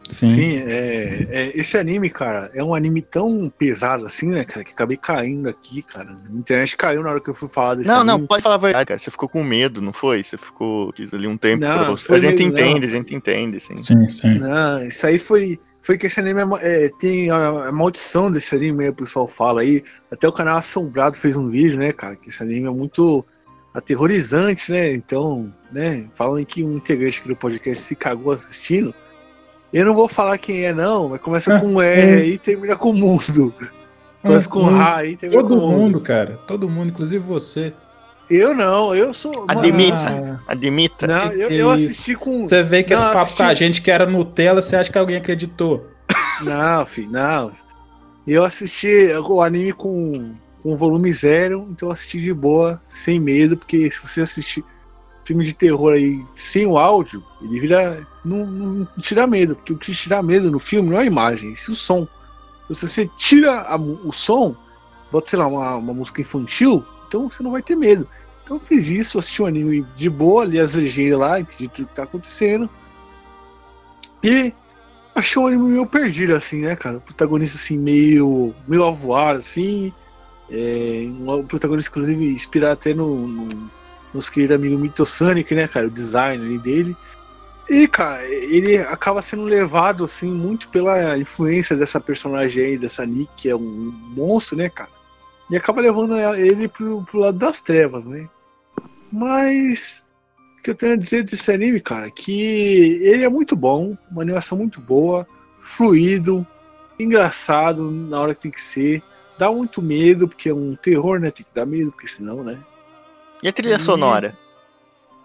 Sim. Sim, é, é, esse anime, cara, é um anime tão pesado assim, né, cara, que acabei caindo aqui, cara. A internet caiu na hora que eu fui falar desse Não, anime. não, pode falar a verdade, cara. Você ficou com medo, não foi? Você ficou quis ali um tempo. Não, pra você. A gente medo, não. entende, a gente entende, sim. Sim, sim. Não, isso aí foi, foi que esse anime é é, tem a, a maldição desse anime, o pessoal fala aí. Até o canal Assombrado fez um vídeo, né, cara, que esse anime é muito aterrorizante, né? Então, né, falando que um integrante aqui do podcast se cagou assistindo, eu não vou falar quem é, não, mas começa com R <laughs> e termina com mundo. Começa com Ra e termina Todo com mundo. mundo, cara. Todo mundo, inclusive você. Eu não, eu sou. Admita. Admita. Não, eu, Que eu assisti com. Você vê que Não, esse papo assisti- com a gente que era Nutella, você acha que alguém acreditou? Não, filho, não. Eu assisti o anime com, com volume zero, então eu assisti de boa, sem medo, porque se você assistir filme de terror aí sem o áudio, ele vira. Não, não tira medo, porque o que tira medo no filme não é a imagem, é o som. Se você tira a o som, bota, sei lá, uma, uma música infantil, então você não vai ter medo. Então fiz isso, assisti o anime de boa, li as legendas lá, entendi tudo que tá acontecendo. E achei um anime meio perdido, assim, né, cara? O protagonista, assim, meio, meio avoado, assim. É, um protagonista, inclusive, inspirado até no, no nosso querido amigo Mitosonic, né, cara? O design dele. E, cara, ele acaba sendo levado, assim, muito pela influência dessa personagem aí, dessa Nick, que é um monstro, né, cara? E acaba levando ele pro, pro lado das trevas, né? Mas o que eu tenho a dizer desse anime, cara, que ele é muito bom, uma animação muito boa, fluido, engraçado na hora que tem que ser, dá muito medo, porque é um terror, né? Tem que dar medo, porque senão, né? E a trilha E- sonora?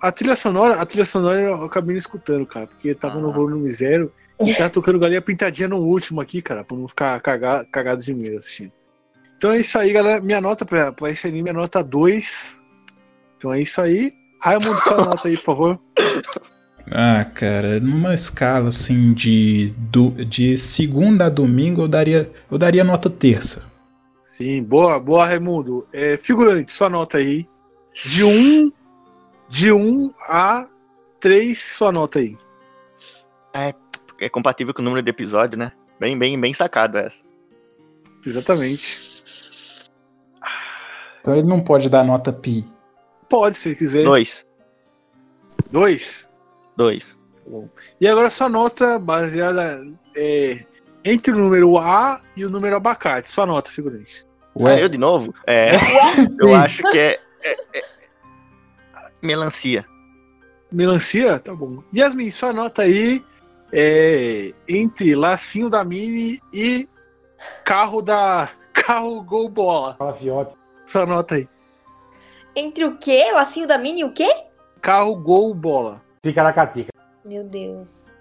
A trilha sonora, a trilha sonora eu acabei não escutando, cara, porque tava no Ah. volume zero e <laughs> tava tocando galinha pintadinha no último aqui, cara, pra não ficar caga- cagado de medo assistindo. Então é isso aí, galera. Minha nota pra, pra esse anime é nota 2. Então é isso aí. Raimundo, sua <laughs> nota aí, por favor. Ah, cara, numa escala assim de, do, de segunda a domingo, eu daria, eu daria nota terça. Sim, boa, boa, Raimundo. É, figurante, sua nota aí. De 1 de 1 a 3, sua nota aí. É compatível com o número de episódio, né? Bem, bem, bem sacado essa. Exatamente. Então ele não pode dar nota pi. Pode, se quiser. Dois. 2. Dois. E agora sua nota baseada é, entre o número A e o número abacate. Sua nota, figurante. Ah, eu de novo? É. <laughs> eu acho que é, é- é- Melancia. Melancia? Tá bom. Yasmin, sua nota aí é entre lacinho da Mini e carro da. <laughs> Carro Gol Bola. Fala, fiote. Sua nota aí. Entre o quê? Lacinho da Mini e o quê? Carro Gol Bola. Fica na catica. Meu Deus.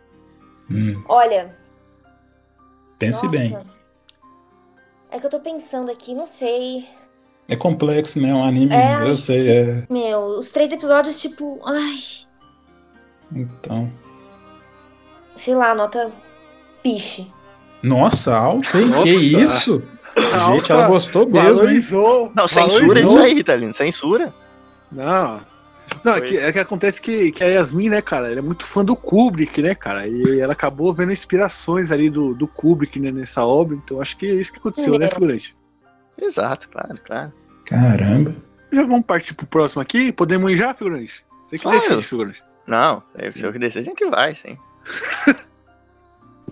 Hum, Olha. pense nossa. bem. É que eu tô pensando aqui, não sei. É complexo, né? Um anime, É, eu sei, é. Meu, os três episódios, tipo, ai, Então. sei lá, nota piche. Nossa, alto, hein? Nossa. Que isso? Gente, Alta. ela gostou mesmo, hein? Valorizou. Não, censura valorizou. isso aí, Ritalino. Censura. Não. Não, é que, é que acontece que, que a Yasmin, né, cara, ela é muito fã do Kubrick, né, cara? E ela acabou vendo inspirações ali do, do Kubrick né, nessa obra, então acho que é isso que aconteceu, né, É. figurante? Exato, claro, claro. Caramba. Já vamos partir pro próximo aqui? Podemos ir já, figurante? Você que Claro. decide, figurante. Não, é, se eu que decidir, a gente vai, sim. <laughs>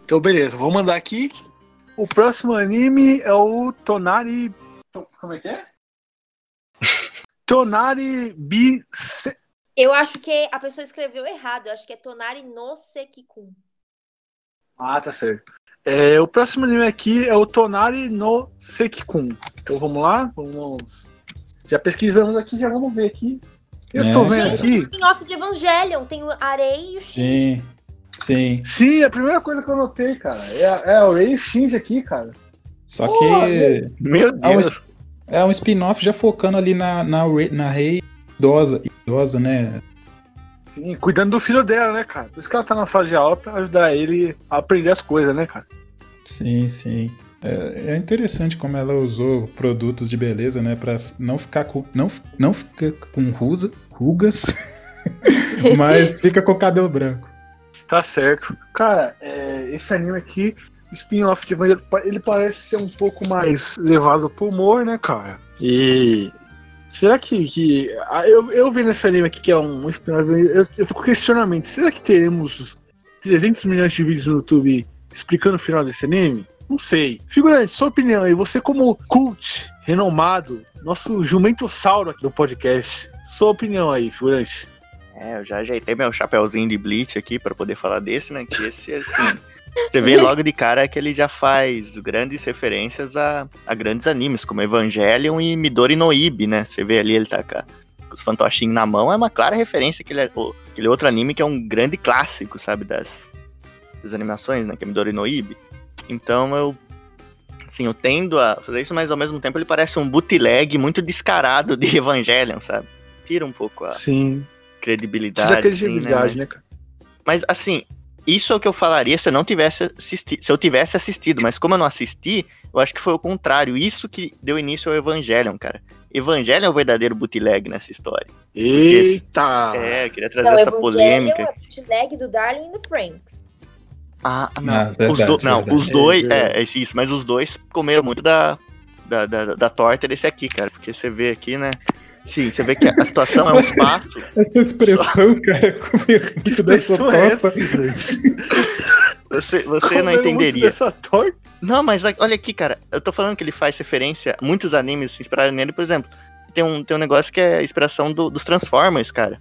Então, beleza, vou mandar aqui. O próximo anime é o Tonari. Como é que é? <laughs> Tonari Bise. Eu acho que a pessoa escreveu errado. Eu acho que é Tonari no Sekikun. Ah, tá certo. É, o próximo anime aqui é o Tonari no Sekikun. Então vamos lá, vamos. Já pesquisamos aqui, já vamos ver aqui. Eu É, estou vendo cara. aqui. Spin-off de Evangelion. Tem o Arei e o Shin. Sim. Sim. Sim, é a primeira coisa que eu notei, cara. É, a- é o Rei Shinji aqui, cara. Só Porra, que Meu Ah, mas- Deus. é um spin-off já focando ali na, na, na rei idosa, idosa, né? Sim, cuidando do filho dela, né, cara? Por isso que ela tá na sala de aula pra ajudar ele a aprender as coisas, né, cara? Sim, sim. É, é interessante como ela usou produtos de beleza, né, Pra não ficar com não, não ficar com rusa, rugas, <laughs> mas <laughs> fica com o cabelo branco. Tá certo. Cara, é, esse anime aqui, spin-off de Evangelho, ele parece ser um pouco mais levado pro humor, né, cara? E. Será que. que ah, eu, eu vendo esse anime aqui, que é um spin-off, eu, eu fico questionamento: será que teremos 300 milhões de vídeos no YouTube explicando o final desse anime? Não sei. Figurante, sua opinião aí, você como cult, renomado, nosso jumentossauro aqui do podcast, sua opinião aí, figurante. É, eu já ajeitei meu chapéuzinho de Bleach aqui pra poder falar desse, né? Que esse, assim. Você vê logo de cara que ele já faz grandes referências a, a grandes animes, como Evangelion e Midori no Ibi, né? Você vê ali ele tá com, os fantochinhos na mão, é uma clara referência àquele, o- aquele outro anime que é um grande clássico, sabe? Das, das animações, né? Que é Midori no Ibi. Então eu. Assim, eu tendo a fazer isso, mas ao mesmo tempo ele parece um bootleg muito descarado de Evangelion, sabe? Tira um pouco a Sim. credibilidade. Tira a assim, né? credibilidade, né, cara? Mas assim, isso é o que eu falaria se eu não tivesse assistido. Se eu tivesse assistido, mas como eu não assisti, eu acho que foi o contrário. Isso que deu início ao Evangelion, cara. Evangelion é o verdadeiro bootleg nessa história. Eita! É, eu queria trazer Não, essa Evangelion polêmica. é bootleg do Darling in the Franks. Ah, não. Ah, os verdade, do- não, verdade. os dois. É, É, é isso, mas os dois comeram muito da, da, da, da torta desse aqui, cara. Porque você vê aqui, né? Sim, você vê que a situação é um espaço. Essa expressão, cara, comer muito dessa Isso é figurante? Você, você não muito entenderia. Dessa torta. Não, mas olha aqui, cara. Eu tô falando que ele faz referência. Muitos animes se inspiraram nele, por exemplo. Tem um, tem um negócio que é a inspiração do- dos Transformers, cara.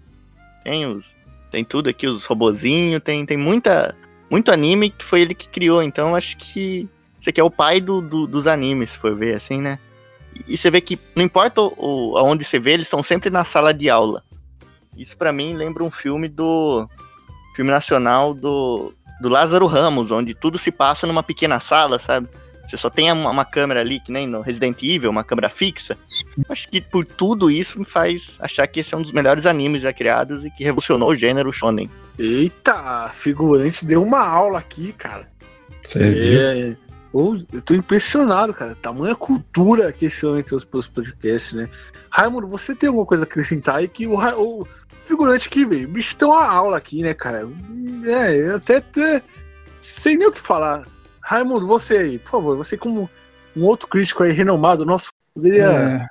Tem os. Tem tudo aqui, os robozinhos, tem, tem muita. Muito anime que foi ele que criou. Então eu acho que. Esse aqui é o pai do, do- dos animes, se for ver assim, né? E você vê que não importa o, o- aonde você vê, eles estão sempre na sala de aula. Isso pra mim lembra um filme do. Filme nacional do, do Lázaro Ramos, onde tudo se passa numa pequena sala, sabe? Você só tem uma, uma câmera ali, que nem no Resident Evil, uma câmera fixa. Acho que por tudo isso me faz achar que esse é um dos melhores animes já criados e que revolucionou o gênero shonen. Eita, figurante deu uma aula aqui, cara. Você viu? É, eu tô impressionado, cara. Tamanha cultura que esse homem trouxe pelos podcasts, né? Raimundo, você tem alguma coisa a acrescentar aí que o, o figurante aqui, velho, o bicho tem uma aula aqui, né, cara? É, eu até, até sem nem o que falar. Raimundo, você aí, por favor, você como um outro crítico aí renomado nosso, poderia... É,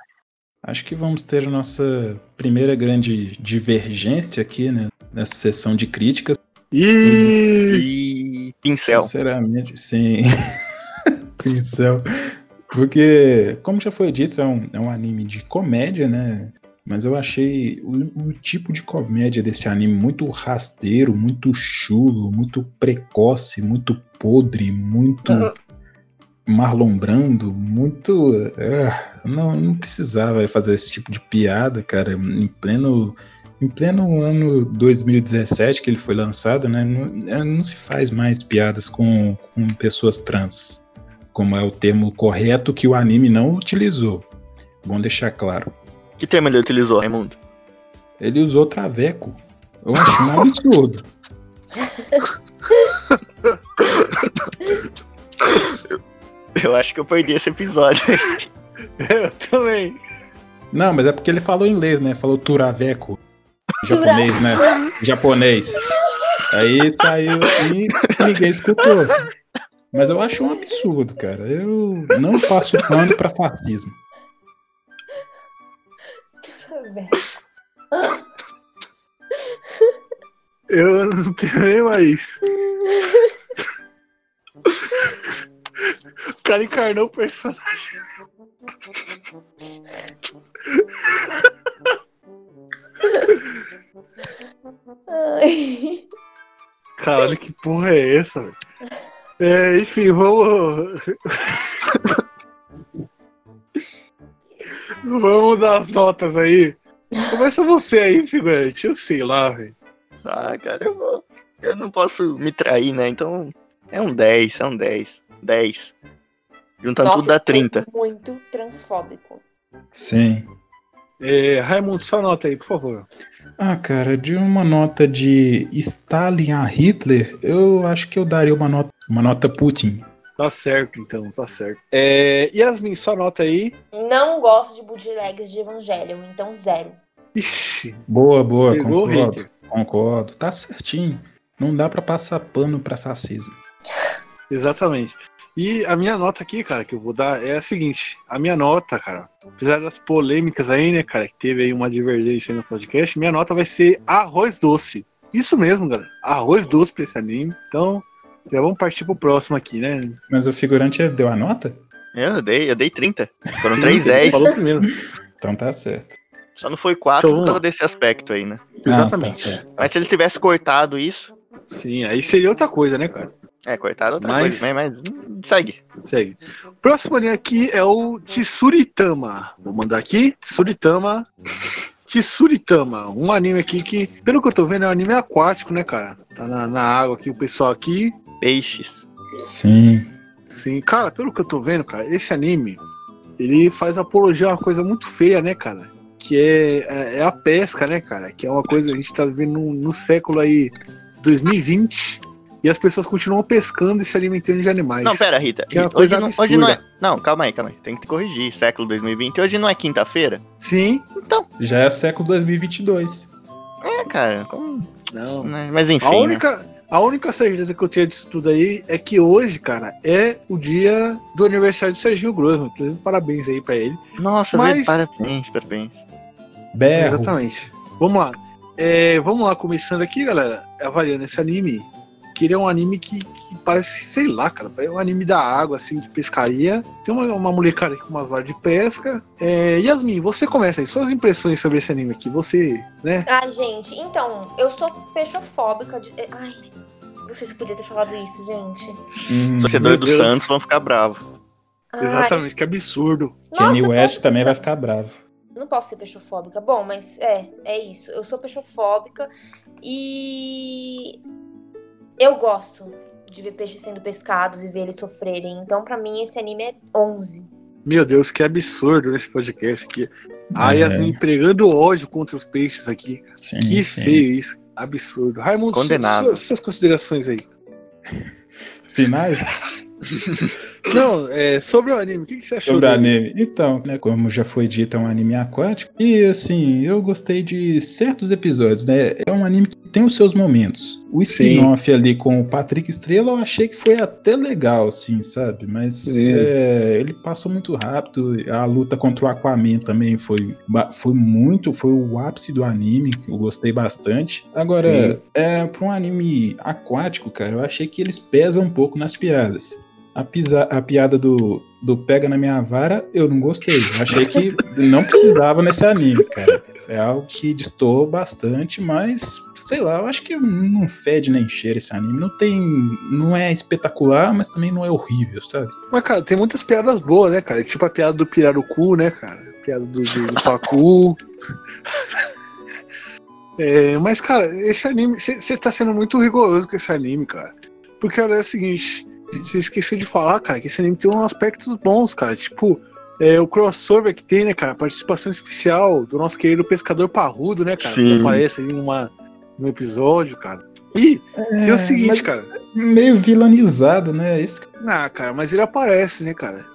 acho que vamos ter a nossa primeira grande divergência aqui, né? Nessa sessão de críticas. E... E pincel. Sinceramente, sim. <laughs> Pincel. Porque, como já foi dito, é um, é um anime de comédia, né? Mas eu achei o, o tipo de comédia desse anime muito rasteiro, muito chulo, muito precoce, muito podre, muito Marlon Brando, muito. ah, não, não precisava fazer esse tipo de piada, cara, em pleno. Em pleno ano 2017 que ele foi lançado, né? Não, é, não se faz mais piadas com, com pessoas trans, como é o termo correto que o anime não utilizou. Bom deixar claro. Que termo ele utilizou, Raimundo? Ele usou traveco. Eu acho um absurdo. <laughs> Eu acho que eu perdi esse episódio. eu também. Não, mas é porque ele falou inglês, né? Falou turaveco. Japonês, né? Japonês. Aí saiu e ninguém escutou. Mas eu acho um absurdo, cara. Eu não passo pano pra fascismo. Eu não tenho nem mais. O cara encarnou o personagem. Ai. Caralho, que porra é essa, velho? É, enfim, vamos. vamos dar as notas aí. Começa você aí, figurante. Eu sei lá, velho. Ah, cara, eu vou. Eu não posso me trair, né? Então. É um 10, é um 10. 10. Juntando tudo dá isso foi 30. Muito transfóbico. Sim. É, Raimundo, sua nota aí, por favor. Ah, cara, de uma nota de Stalin a Hitler, eu acho que eu daria uma nota, uma nota Putin. Tá certo, então, tá certo. É, Yasmin, sua nota aí. Não gosto de bootlegs de Evangelion, então zero. Ixi, Boa, boa, pegou concordo. Concordo, tá certinho. Não dá pra passar pano pra fascismo. Exatamente. E a minha nota aqui, cara, que eu vou dar é a seguinte: a minha nota, cara, apesar das polêmicas aí, né, cara, que teve aí uma divergência aí no podcast, minha nota vai ser arroz doce. Isso mesmo, galera. Arroz doce pra esse anime. Então, já vamos partir pro próximo aqui, né? Mas o figurante deu a nota? Eu dei, eu dei 30. Foram 3 Ele 10. Falou primeiro. Então tá certo. Só não foi 4 Então, por causa desse aspecto aí, né? Exatamente. Ah, tá certo. Mas se ele tivesse cortado isso. Sim, aí seria outra coisa, né, cara? É, cortado outra Mas- coisa. Mas, mas segue. Segue. Próximo anime aqui é o Tsuritama. Vou mandar aqui. Tsuritama. Tsuritama. Um anime aqui que, pelo que eu tô vendo, é um anime aquático, né, cara? Tá na, na água aqui, o pessoal aqui. Peixes. Sim. Sim, cara, pelo que eu tô vendo, cara, esse anime, ele faz apologia a uma coisa muito feia, né, cara? Que é, é, é a pesca, né, cara? Que é uma coisa que a gente tá vivendo no, no século aí 2020 e as pessoas continuam pescando e se alimentando de animais. Não, pera, Rita. Que é uma Rita, coisa hoje, não, hoje não é. Não, calma aí, calma aí. Tem que corrigir. Século 2020. Hoje não é quinta-feira? Sim. Já é século 2022. É, cara. como- Não. né? Mas enfim. A né? única, a única certeza que eu tinha disso tudo aí é que hoje, cara, é o dia do aniversário do Serginho. Inclusive, parabéns aí pra ele. Nossa, Mas- parabéns, parabéns. Berro. Exatamente. Vamos lá. É, vamos lá, começando aqui, galera, avaliando esse anime. Que ele é um anime que, que parece, sei lá, cara, é um anime da água, assim, de pescaria. Tem uma, uma molecada aqui com umas varas de pesca. É, Yasmin, você começa aí, suas impressões sobre esse anime aqui. Você, né? Ai, gente, então, eu sou peixofóbica de. Ai, não sei se eu podia ter falado isso, gente. Hum, Torcedor meu do. Santos vão ficar bravos. Ai, Exatamente, que absurdo. Kanye West também vai ficar bravo. Não posso ser peixofóbica. Bom, mas é, é isso. Eu sou peixofóbica e eu gosto de ver peixes sendo pescados e ver eles sofrerem. Então, pra mim, esse anime é 11. Meu Deus, que absurdo nesse podcast aqui. A É. Yasmin pregando ódio contra os peixes aqui. Sim, Que sim. feio isso. Absurdo. Raimundo, Condenado. suas, suas considerações aí. Finais <laughs> Não, é, sobre o anime, o que, que você achou? sobre o anime. Então, né, como já foi dito, é um anime aquático. E assim, eu gostei de certos episódios, né? É um anime que tem os seus momentos. O spin-off ali com o Patrick Estrela eu achei que foi até legal, assim, sabe? Mas é, ele passou muito rápido. A luta contra o Aquaman também foi, foi muito, foi o ápice do anime. Eu gostei bastante. Agora, Sim. é, para um anime aquático, cara, eu achei que eles pesam um pouco nas piadas. A, pisa- a piada do, do pega na minha vara, eu não gostei. Achei que não precisava nesse anime, cara. É algo que destoou bastante, mas sei lá, eu acho que não fede nem cheira esse anime. Não tem. Não é espetacular, mas também não é horrível, sabe? Mas, cara, tem muitas piadas boas, né, cara? Tipo a piada do pirarucu, né, cara? A piada do, do, do pacu. <laughs> É, mas, cara, esse anime. Você tá sendo muito rigoroso com esse anime, cara. Porque, olha, é o seguinte. Você esqueceu de falar, cara, que esse anime tem uns aspectos bons, cara. Tipo, é, o crossover que tem, né, cara? A participação especial do nosso querido pescador parrudo, né, cara? Que Sim. aparece ali numa, num episódio, cara. E é, o seguinte, mas cara. Meio vilanizado, né? Esse Ah, cara, mas ele aparece, né, cara?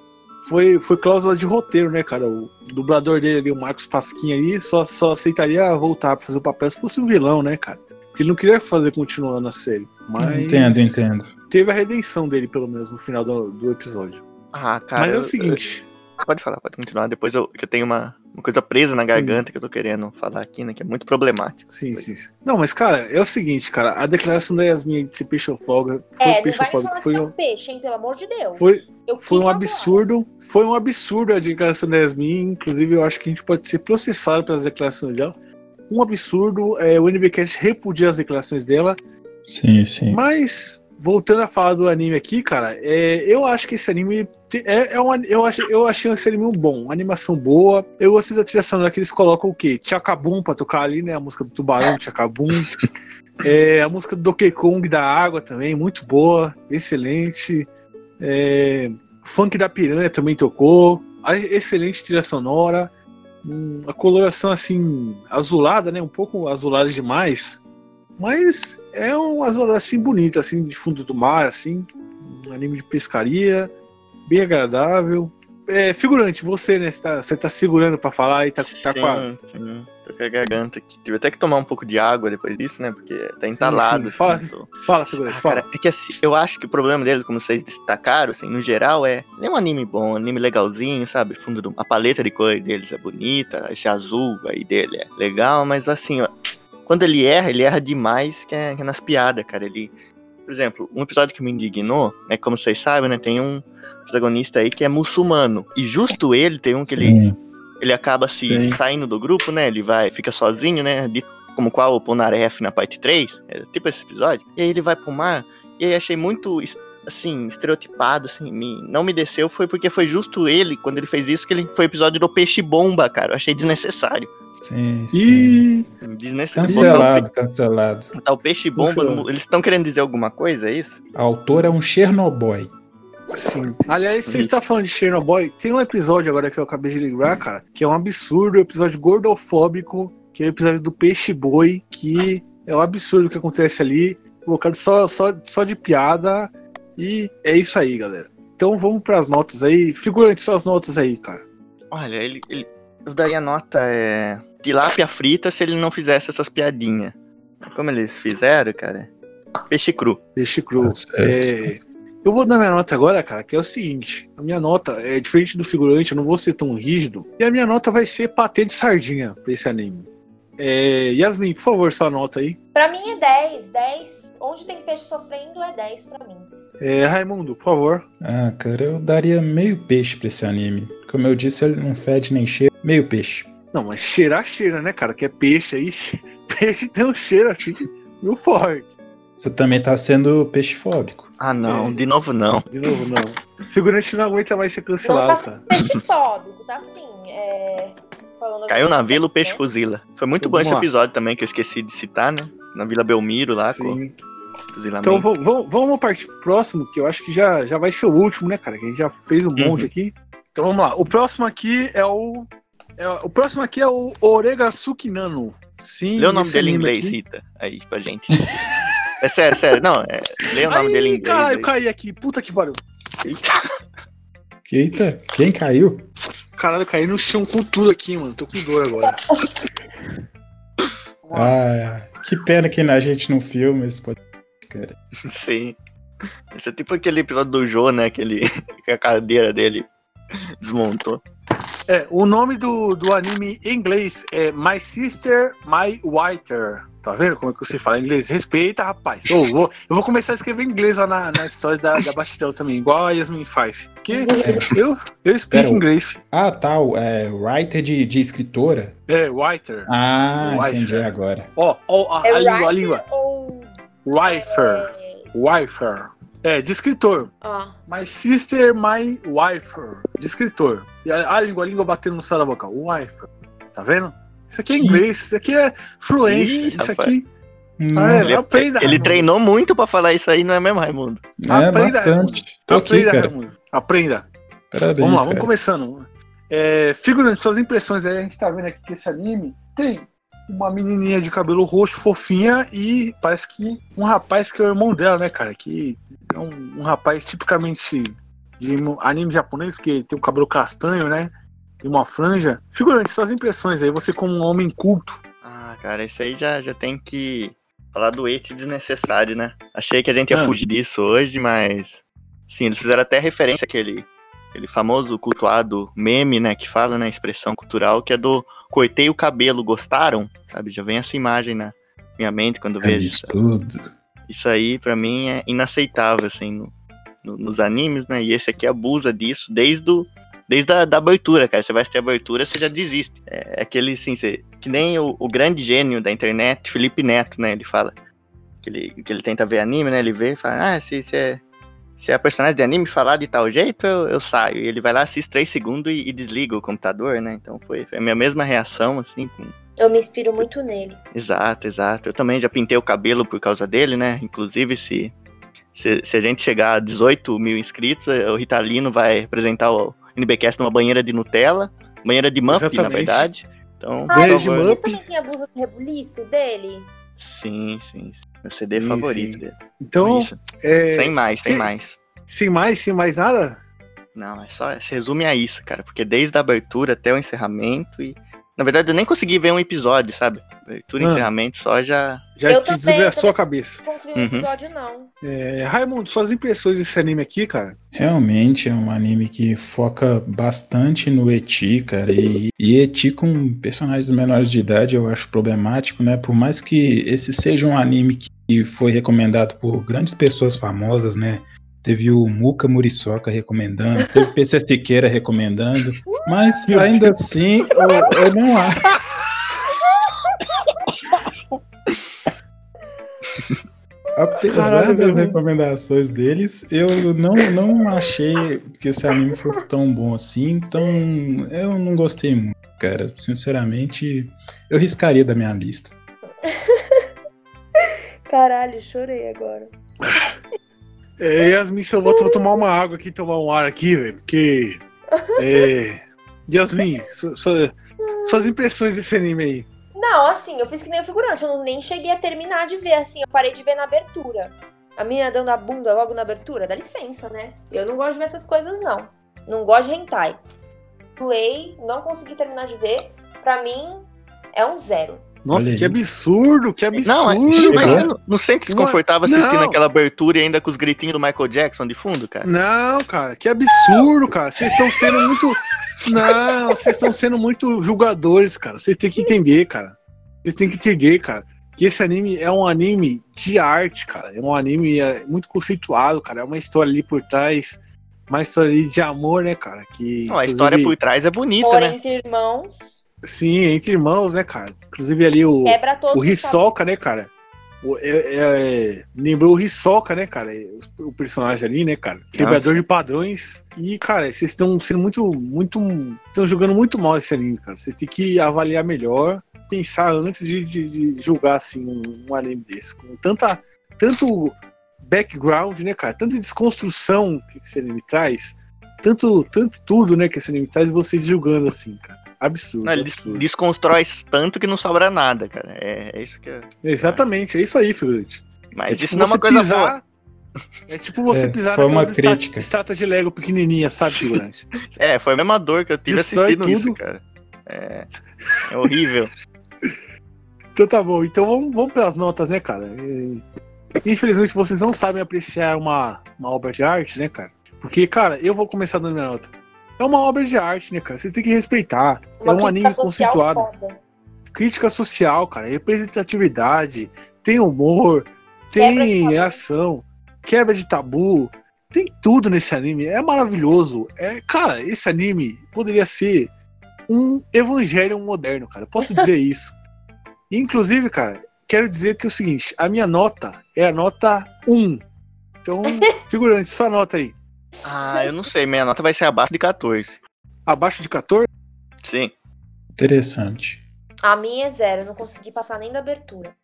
Foi, foi cláusula de roteiro, né, cara? O dublador dele ali, o Marcos Pasquim ali, só, só aceitaria voltar pra fazer o papel se fosse um vilão, né, cara? Porque ele não queria fazer continuando a série. Mas Entendo, entendo. teve a redenção dele, pelo menos, no final do, do episódio. Ah, cara. mas é eu- o seguinte. eu- pode falar, pode continuar. Depois eu, que eu tenho uma, uma coisa presa na garganta que eu tô querendo falar aqui, né? Que é muito problemático. Sim, sim, sim. Não, mas, cara, é o seguinte, cara. A declaração da Yasmin de ser peixofóbica foi É, não vai me peixofóbica. falar Foi é um, peixe, hein? Pelo amor de Deus. foi, Eu Foi um absurdo, foi um absurdo a declaração da Yasmin. Inclusive, eu acho que a gente pode ser processado pelas declarações dela. Um absurdo, é, o NBcast repudia as declarações dela. Sim, sim. Mas, voltando a falar do anime aqui, cara, é, eu acho que esse anime. É, é um, ani- eu, acho, eu achei esse anime um bom, uma animação boa. Eu gostei da trilha sonora que eles colocam o quê? Tchacabum pra tocar ali, né? A música do Tubarão, Tchacabum. <laughs> É, a música do Donkey Kong da água também, muito boa, excelente. É, funk da Piranha também tocou. Excelente trilha sonora. Hum, a coloração assim, azulada, né? Um pouco azulada demais. Mas é um azul assim bonito, assim, de fundo do mar, assim. Um anime de pescaria, bem agradável. É, figurante, você, né? Você tá, você tá segurando pra falar e tá, tá sim, com a. sim. Tô com a garganta aqui. Tive até que tomar um pouco de água depois disso, né? Porque tá Sim, entalado. sim. Fala. assim, tô- Fala, segurante, Ah, fala. cara, é que assim, eu acho que o problema dele, como vocês destacaram, assim, no geral, é. É um anime bom, um anime legalzinho, sabe? Fundo do, a paleta de cor deles é bonita, esse azul aí dele é legal, mas assim, ó, quando ele erra, ele erra demais, que é, que é nas piadas, cara. Ele. Por exemplo, um episódio que me indignou, é como vocês sabem, né? Tem um protagonista aí que é muçulmano. E justo ele tem um que ele Sim. Ele acaba se Sim. saindo do grupo, né? Ele vai, fica sozinho, né? De, como qual o Ponaref na parte 3, é, tipo esse episódio. E aí ele vai pro mar, e aí achei muito, assim, estereotipado, assim, me, não me desceu, foi porque foi justo ele, quando ele fez isso, que ele foi o episódio do peixe bomba, cara. Eu achei desnecessário. Sim, sim. E Desnecessário. Cancelado, cancelado. Botar o peixe bomba, eles estão querendo dizer alguma coisa, é isso? A autora é um Chernobyl. Sim. Aliás, você está falando de Chernobyl. Tem um episódio agora que eu acabei de lembrar, cara, que é um absurdo, um episódio gordofóbico, que é o episódio do peixe boi, que é um absurdo o que acontece ali, colocado só, só, só de piada. E é isso aí, galera. Então vamos para as notas aí. Figurante, suas notas aí, cara. Olha, ele, ele- eu daria nota é, tilápia frita se ele não fizesse essas piadinhas. Como eles fizeram, cara? Peixe cru. Peixe cru. Tá. É, eu vou dar minha nota agora, cara, que é o seguinte: a minha nota é diferente do figurante, eu não vou ser tão rígido. E a minha nota vai ser patê de sardinha pra esse anime. É, Yasmin, por favor, sua nota aí. Pra mim é 10. 10. Onde tem peixe sofrendo é 10 pra mim. É, Raimundo, por favor. Ah, cara, eu daria meio peixe pra esse anime. Como eu disse, ele não fede nem cheira. Meio peixe. Não, mas cheirar cheira, né, cara? Que é peixe aí. <laughs> Peixe tem um cheiro assim, meio forte. Você também tá sendo peixe-fóbico. Ah, não, É. de novo não. De novo, não. Figurante não aguenta mais ser Não cancelado, tá cara. peixe fóbico, tá assim. É... falando Caiu na vila, o peixe né? fuzila. Foi muito Então, bom esse lá. episódio também, que eu esqueci de citar, né? Na Vila Belmiro lá, com Sim. fuzilamento. Então vamos, vamos, partir pro próximo, que eu acho que já, já vai ser o último, né, cara? Que a gente já fez um Uhum. monte aqui. Então vamos lá. O próximo aqui é o. é o próximo aqui é o Oregasuki Nano. Sim. Lê o nome dele em inglês, aqui. Rita. Aí, pra gente. <laughs> É sério, sério. Não, é, lê o nome Ai, dele em inglês. Caralho, aí. caí aqui. Puta que pariu. Eita. Eita, quem caiu? Caralho, caí no chão com tudo aqui, mano. Tô com dor agora. <laughs> Ah, que pena que a gente não filma esse podcast, cara. <laughs> Sim. Esse é tipo aquele episódio do Jô, né? Aquele, <laughs> que a cadeira dele desmontou. É, o nome do, do anime em inglês é My Sister, My Whiter. Tá vendo como é que você fala inglês? Respeita, rapaz. Eu vou, eu vou começar a escrever inglês lá na, na história da, da Bastidão também, igual a Yasmin faz. Porque eu, eu explico inglês. Ah, tá, o, é, writer de, de escritora? É, Whiter. Ah, Writer. entendi agora. Ó, ó, a, É a língua, a writer língua. ou. Wifer. É... Wifer. É, de escritor. Ah, My sister, my wifer. De escritor. E a, a língua, a língua batendo no céu da boca. Wifer. Tá vendo? Isso aqui é inglês, isso aqui é fluência. Ih, isso rapaz. aqui. Nossa, é, aprenda. Ele Raimundo. treinou muito pra falar isso aí, não é mesmo, Raimundo? é aprenda, bastante. Tô aqui, Aprenda, cara. Raimundo. Aprenda. Parabéns, Vamos lá, vamos cara. começando. É, figurante, suas impressões aí. A gente tá vendo aqui que esse anime tem uma menininha de cabelo roxo, fofinha, e parece que um rapaz que é o irmão dela, né, cara? Que é um, um rapaz tipicamente de anime japonês, porque tem um cabelo castanho, né? E uma franja. Figurante, suas impressões aí. Você como um homem culto. Ah, cara, isso aí já, já tem que falar do ete desnecessário, né? Achei que a gente ia Ah. fugir disso hoje, mas. Sim, eles fizeram até referência àquele aquele famoso cultuado meme, né? Que fala, né? Expressão cultural, que é do cortei o cabelo, gostaram? Sabe? Já vem essa imagem na minha mente quando eu É vejo isso. Absurdo. Isso aí, pra mim, é inaceitável, assim, no- no- nos animes, né? E esse aqui abusa disso desde, o, desde a da abertura, cara. Você vai a abertura, você já desiste. É aquele, assim, você, que nem o, o grande gênio da internet, Felipe Neto, né? Ele fala que ele, que ele tenta ver anime, né? Ele vê e fala, ah, se, se, é, se a personagem de anime falar de tal jeito, eu, eu saio. E ele vai lá, assiste três segundos e, e desliga o computador, né? Então foi, foi a minha mesma reação, assim, com, eu me inspiro muito nele. Exato, exato. Eu também já pintei o cabelo por causa dele, né? Inclusive, se, se, se a gente chegar a 18 mil inscritos, o Ritalino vai apresentar o NBcast numa banheira de Nutella, banheira de Mup, na verdade. Então, Beijo, favor. vocês Mup. também tem a blusa do rebuliço dele? Sim, sim. Meu CD Sim, favorito sim. dele. Então, é, Sem mais, sem mais. sem mais, sem mais nada, Não, é só. Se resume a isso, cara. Porque desde a abertura até o encerramento e. Na verdade, eu nem consegui ver um episódio, sabe? E Ah. encerramento só já. já Eu te também, desgraçou a cabeça. Concluí o Uhum. episódio, não. É, Raimundo, suas impressões desse anime aqui, cara? Realmente é um anime que foca bastante no Eti, cara. E, e Eti com personagens menores de idade eu acho problemático, né? Por mais que esse seja um anime que foi recomendado por grandes pessoas famosas, né? Teve o Muca Muriçoca recomendando, teve o PC Siqueira recomendando, mas ainda assim eu, eu não acho. <laughs> Apesar das recomendações deles, eu não, não achei que esse anime fosse tão bom assim, então eu não gostei muito, cara. Sinceramente, eu riscaria da minha lista. <laughs> Caralho, chorei agora. <laughs> É, Yasmin, eu vou, vou tomar uma água aqui, tomar um ar aqui, velho, porque. É, Yasmin, su- su- suas impressões desse anime aí. Não, assim, eu fiz que nem o figurante, eu não, nem cheguei a terminar de ver, assim, eu parei de ver na abertura. A menina dando a bunda logo na abertura, dá licença, né? Eu não gosto de ver essas coisas, não. Não gosto de hentai. Play, não consegui terminar de ver. Pra mim, é um zero. Nossa, que absurdo, que absurdo. Não, é- mas você não, não sente Não é- desconfortável assistindo não. aquela abertura e ainda com os gritinhos do Michael Jackson de fundo, cara? Não, cara, que absurdo, cara. Vocês estão sendo muito. Não, vocês estão sendo muito julgadores, cara. Vocês têm que entender, cara. Vocês têm que entender, cara. Que esse anime é um anime de arte, cara. É um anime é, muito conceituado, cara. É uma história ali por trás. Uma história ali de amor, né, cara? Que, Não, a história inclusive, por trás é bonita, Por né? entre irmãos, Sim, entre irmãos, né, cara? Inclusive ali o. quebra todos O Hisoka, né, cara? O- é- é- lembrou o Hisoka, né, cara? O, o personagem ali, né, cara? Quebrador de padrões. E, cara, vocês estão sendo muito, muito. Estão jogando muito mal esse anime, cara. Vocês têm que avaliar melhor, pensar antes de, de- de julgar, assim, um, um anime desse. Com tanta. Tanto background, né, cara? Tanta desconstrução que esse anime traz. Tanto, tanto tudo, né, que esse anime traz, vocês julgando assim, cara. Absurdo. Não, ele absurdo. desconstrói tanto que não sobra nada, cara. É, é isso que é. Exatamente, é isso aí, figurante. Mas É tipo isso não é uma coisa pisar- boa. É tipo você É, pisar foi uma crítica. estátua de Lego pequenininha, sabe, figurante? <laughs> É, foi a mesma dor que eu tive Destrói assistindo isso, tudo. cara. É, é horrível. <laughs> então tá bom, então vamos, vamos pelas notas, né, cara? Infelizmente vocês não sabem apreciar uma, uma obra de arte, né, cara? Porque, cara, eu vou começar dando minha nota. É uma obra de arte, né, cara? Vocês têm que respeitar. Uma é um anime conceituado. foda. Crítica social, cara, representatividade, tem humor, Quebra tem tabu. ação, quebra de tabu, tem tudo nesse anime. É maravilhoso. É, cara, esse anime poderia ser um evangelho moderno, cara. Posso <laughs> dizer isso. Inclusive, cara, quero dizer que é o seguinte: a minha nota é a nota 1. Então, <laughs> figurante, sua nota aí. Ah, eu não sei, minha nota vai ser abaixo de 14. Abaixo de 14? Sim. Interessante. A minha é zero, eu não consegui passar nem da abertura.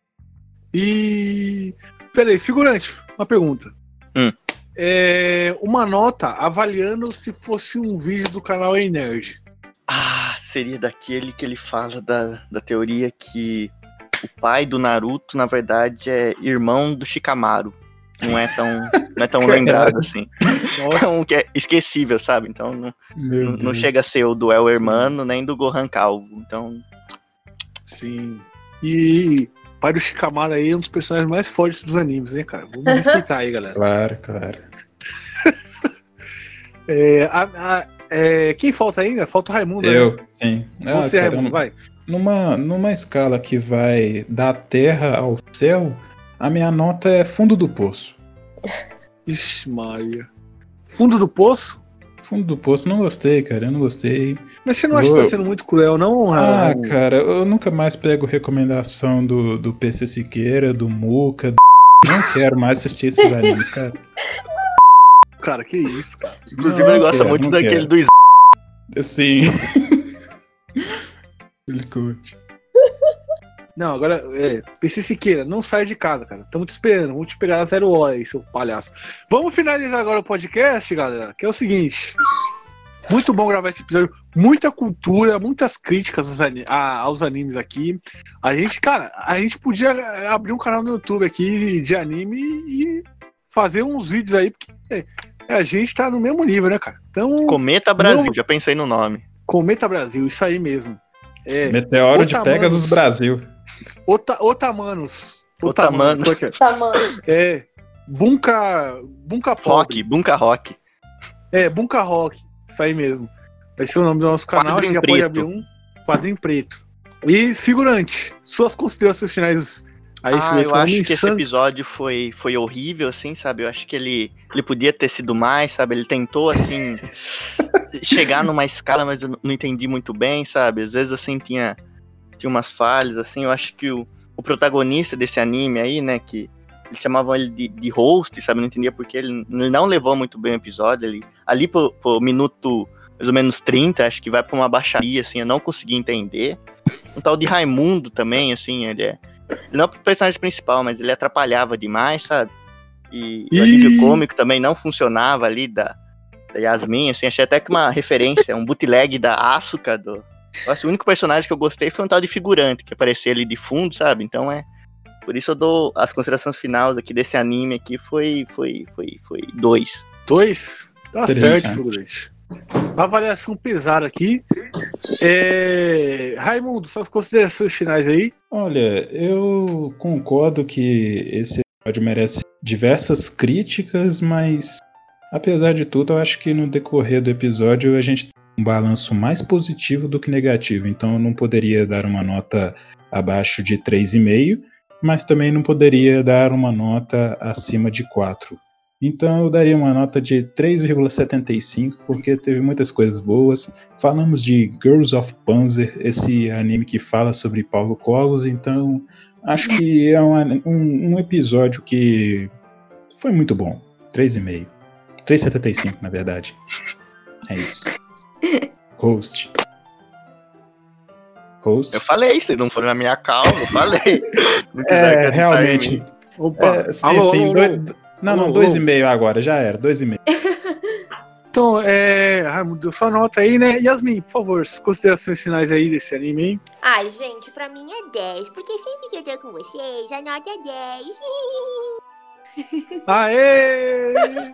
E. Peraí, figurante, uma pergunta. Hum. É, uma nota avaliando se fosse um vídeo do canal Ei Nerd. Ah, seria daquele que ele fala da, da teoria que o pai do Naruto, na verdade, é irmão do Shikamaru. Não é tão, não é tão <laughs> lembrado assim. É Nossa, um que é esquecível, sabe? Então não, não, chega a ser o do El Hermano nem do Gohan Calvo. Então, sim. E o pai do Shikamaru aí é um dos personagens mais fortes dos animes, né, cara? Vamos respeitar aí, galera. <laughs> Claro, claro. <laughs> É, a- a- é, quem falta ainda? Falta o Raimundo. né? Eu, sim. Ah, Você, cara, Raimundo, vai. Numa, numa escala que vai da terra ao céu, a minha nota é fundo do poço. <laughs> Ixi, Maria. Fundo do poço? Fundo do poço, não gostei, cara. Eu não gostei. Mas você não acha que tá Eu- sendo muito cruel, não, Ah, cara, eu nunca mais pego recomendação do, do PC Siqueira, do Muca. Do... <laughs> Não quero mais assistir esses <laughs> animes, cara. Cara, que isso, cara. inclusive Não ele gosta quero, muito daquele quero. do Sim. Ele curte. Não, agora, é, PC Siqueira, não sai de casa, cara. Estamos te esperando, vamos te pegar na zero hora aí, seu palhaço. Vamos finalizar agora o podcast, galera, que é o seguinte. Muito bom gravar esse episódio. Muita cultura, muitas críticas aos, ani- a- aos animes aqui. A gente, cara, a gente podia abrir um canal no YouTube aqui de anime e fazer uns vídeos aí, porque a gente tá no mesmo nível, né, cara? Então, Cometa Brasil, Não. já pensei no nome. Cometa Brasil, isso aí mesmo. É, Meteoro de. Pegasus Brasil. Ota, Otamanos. Otamanos. que é? É. Bunka. Bunka. Rock, Bunka Rock. É, Bunka Rock. Isso aí mesmo. Vai ser o nome do nosso canal. a gente já Quadrinho pode preto. abrir um quadrinho preto. E figurante, suas considerações finais Aí ah, eu acho que esse episódio foi, foi horrível, assim, sabe? Eu acho que ele, ele podia ter sido mais, sabe? Ele tentou, assim, <laughs> chegar numa escala, mas eu não- não entendi muito bem, sabe? Às vezes, assim, tinha, tinha umas falhas, assim. Eu acho que o, o protagonista desse anime aí, né, que eles chamavam ele de, de host, sabe? Eu Não entendia porque ele, ele não levou muito bem o episódio. Ele, ali pro, pro minuto mais ou menos 30, acho que vai pra uma baixaria, assim, eu não consegui entender. Um tal de Raimundo também, assim, ele é. Ele não é o personagem principal, mas ele atrapalhava demais, sabe? E o Ih! alívio cômico também não funcionava ali da, da Yasmin, assim, achei até que uma referência, um bootleg da Asuka do. Eu acho que o único personagem que eu gostei foi um tal de figurante, que aparecia ali de fundo, sabe? Então é. Por isso eu dou as considerações finais aqui desse anime aqui foi. Foi. Foi. Foi dois. Dois? Tá Interessante. certo, figurante. Avaliação pesada aqui. É... Raimundo, suas considerações finais aí. Olha, eu concordo que esse episódio merece diversas críticas, mas apesar de tudo, eu acho que no decorrer do episódio a gente tem um balanço mais positivo do que negativo. Então eu não poderia dar uma nota abaixo de 3,5, mas também não poderia dar uma nota acima de 4. Então eu daria uma nota de 3,75, porque teve muitas coisas boas. Falamos de Girls of Panzer, esse anime que fala sobre Paulo Colos, então acho que é um, um, um episódio que foi muito bom. 3,5. 3,75, na verdade. É isso. Host. Host. Eu falei, se não for na minha calma, eu falei. <laughs> É, realmente. Opa, É, sim, alô, sim, alô, dois- alô. Não, não, Alô, dois e meio agora, já era, dois e meio. <laughs> Então, é... Raimundo, sua nota aí, né? Yasmin, por favor, considerações finais aí desse anime, hein? Ai, gente, pra mim é 10, porque sempre que eu tô com vocês, a nota é 10. Aê!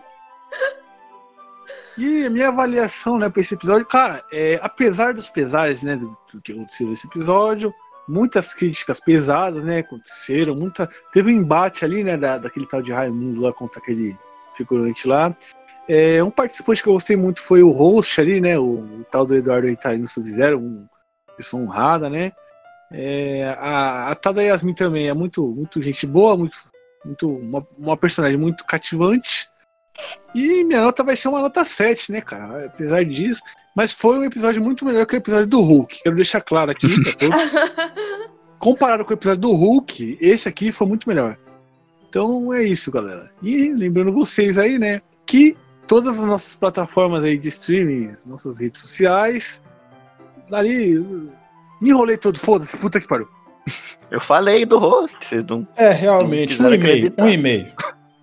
E a minha avaliação, né, pra esse episódio, cara, é, apesar dos pesares, né, do, que aconteceu nesse episódio, muitas críticas pesadas, né, aconteceram, muita, teve um embate ali, né, da, daquele tal de Raimundo lá contra aquele figurante lá. É, um participante que eu gostei muito foi o host ali, né, o, o tal do Eduardo Itaí no Sub-Zero, um pessoa honrada, né. É, a, a tal da Yasmin também é muito, muito gente boa, muito, muito uma, uma personagem muito cativante. E minha nota vai ser uma nota 7, né, cara? Apesar disso. Mas foi um episódio muito melhor que o episódio do Hulk. Quero deixar claro aqui pra todos. <laughs> Comparado com o episódio do Hulk, esse aqui foi muito melhor. Então é isso, galera. E lembrando vocês aí, né, que todas as nossas plataformas aí de streaming, nossas redes sociais, ali. Me enrolei todo, foda-se, puta que pariu. Eu falei do host, vocês não. É, realmente, Não um e-mail, um e-mail.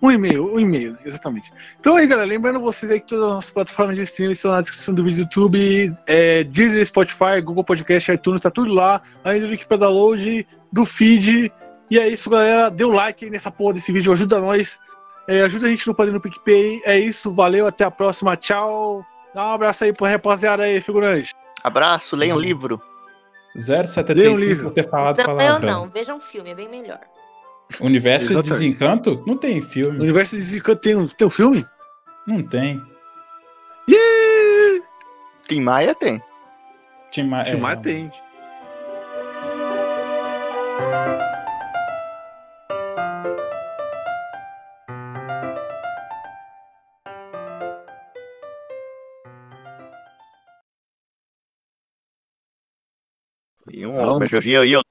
Um e-mail, um e-mail, exatamente. Então aí, galera, lembrando vocês aí que todas as nossas plataformas de streaming estão na descrição do vídeo do YouTube, é, Deezer, Spotify, Google Podcast, iTunes, tá tudo lá, além do link para download, do feed. E é isso, galera. Dê um like aí nessa porra desse vídeo, ajuda nós. É, ajuda a gente no Padre no PicPay. É isso, valeu, até a próxima, tchau. Dá um abraço aí pra rapaziada aí, figurante. Abraço, leia um livro. 0,75 Lê um livro. ter falado Não, eu palavrão. não. Vejam um filme, é bem melhor. Universo de. Desencanto? Não tem filme. universo de Zica tem um, tem um filme? Não tem. Ih! Tim Maia tem. Tim Ma- Tim é, Maia realmente. tem. E um, mas eu vi, eu,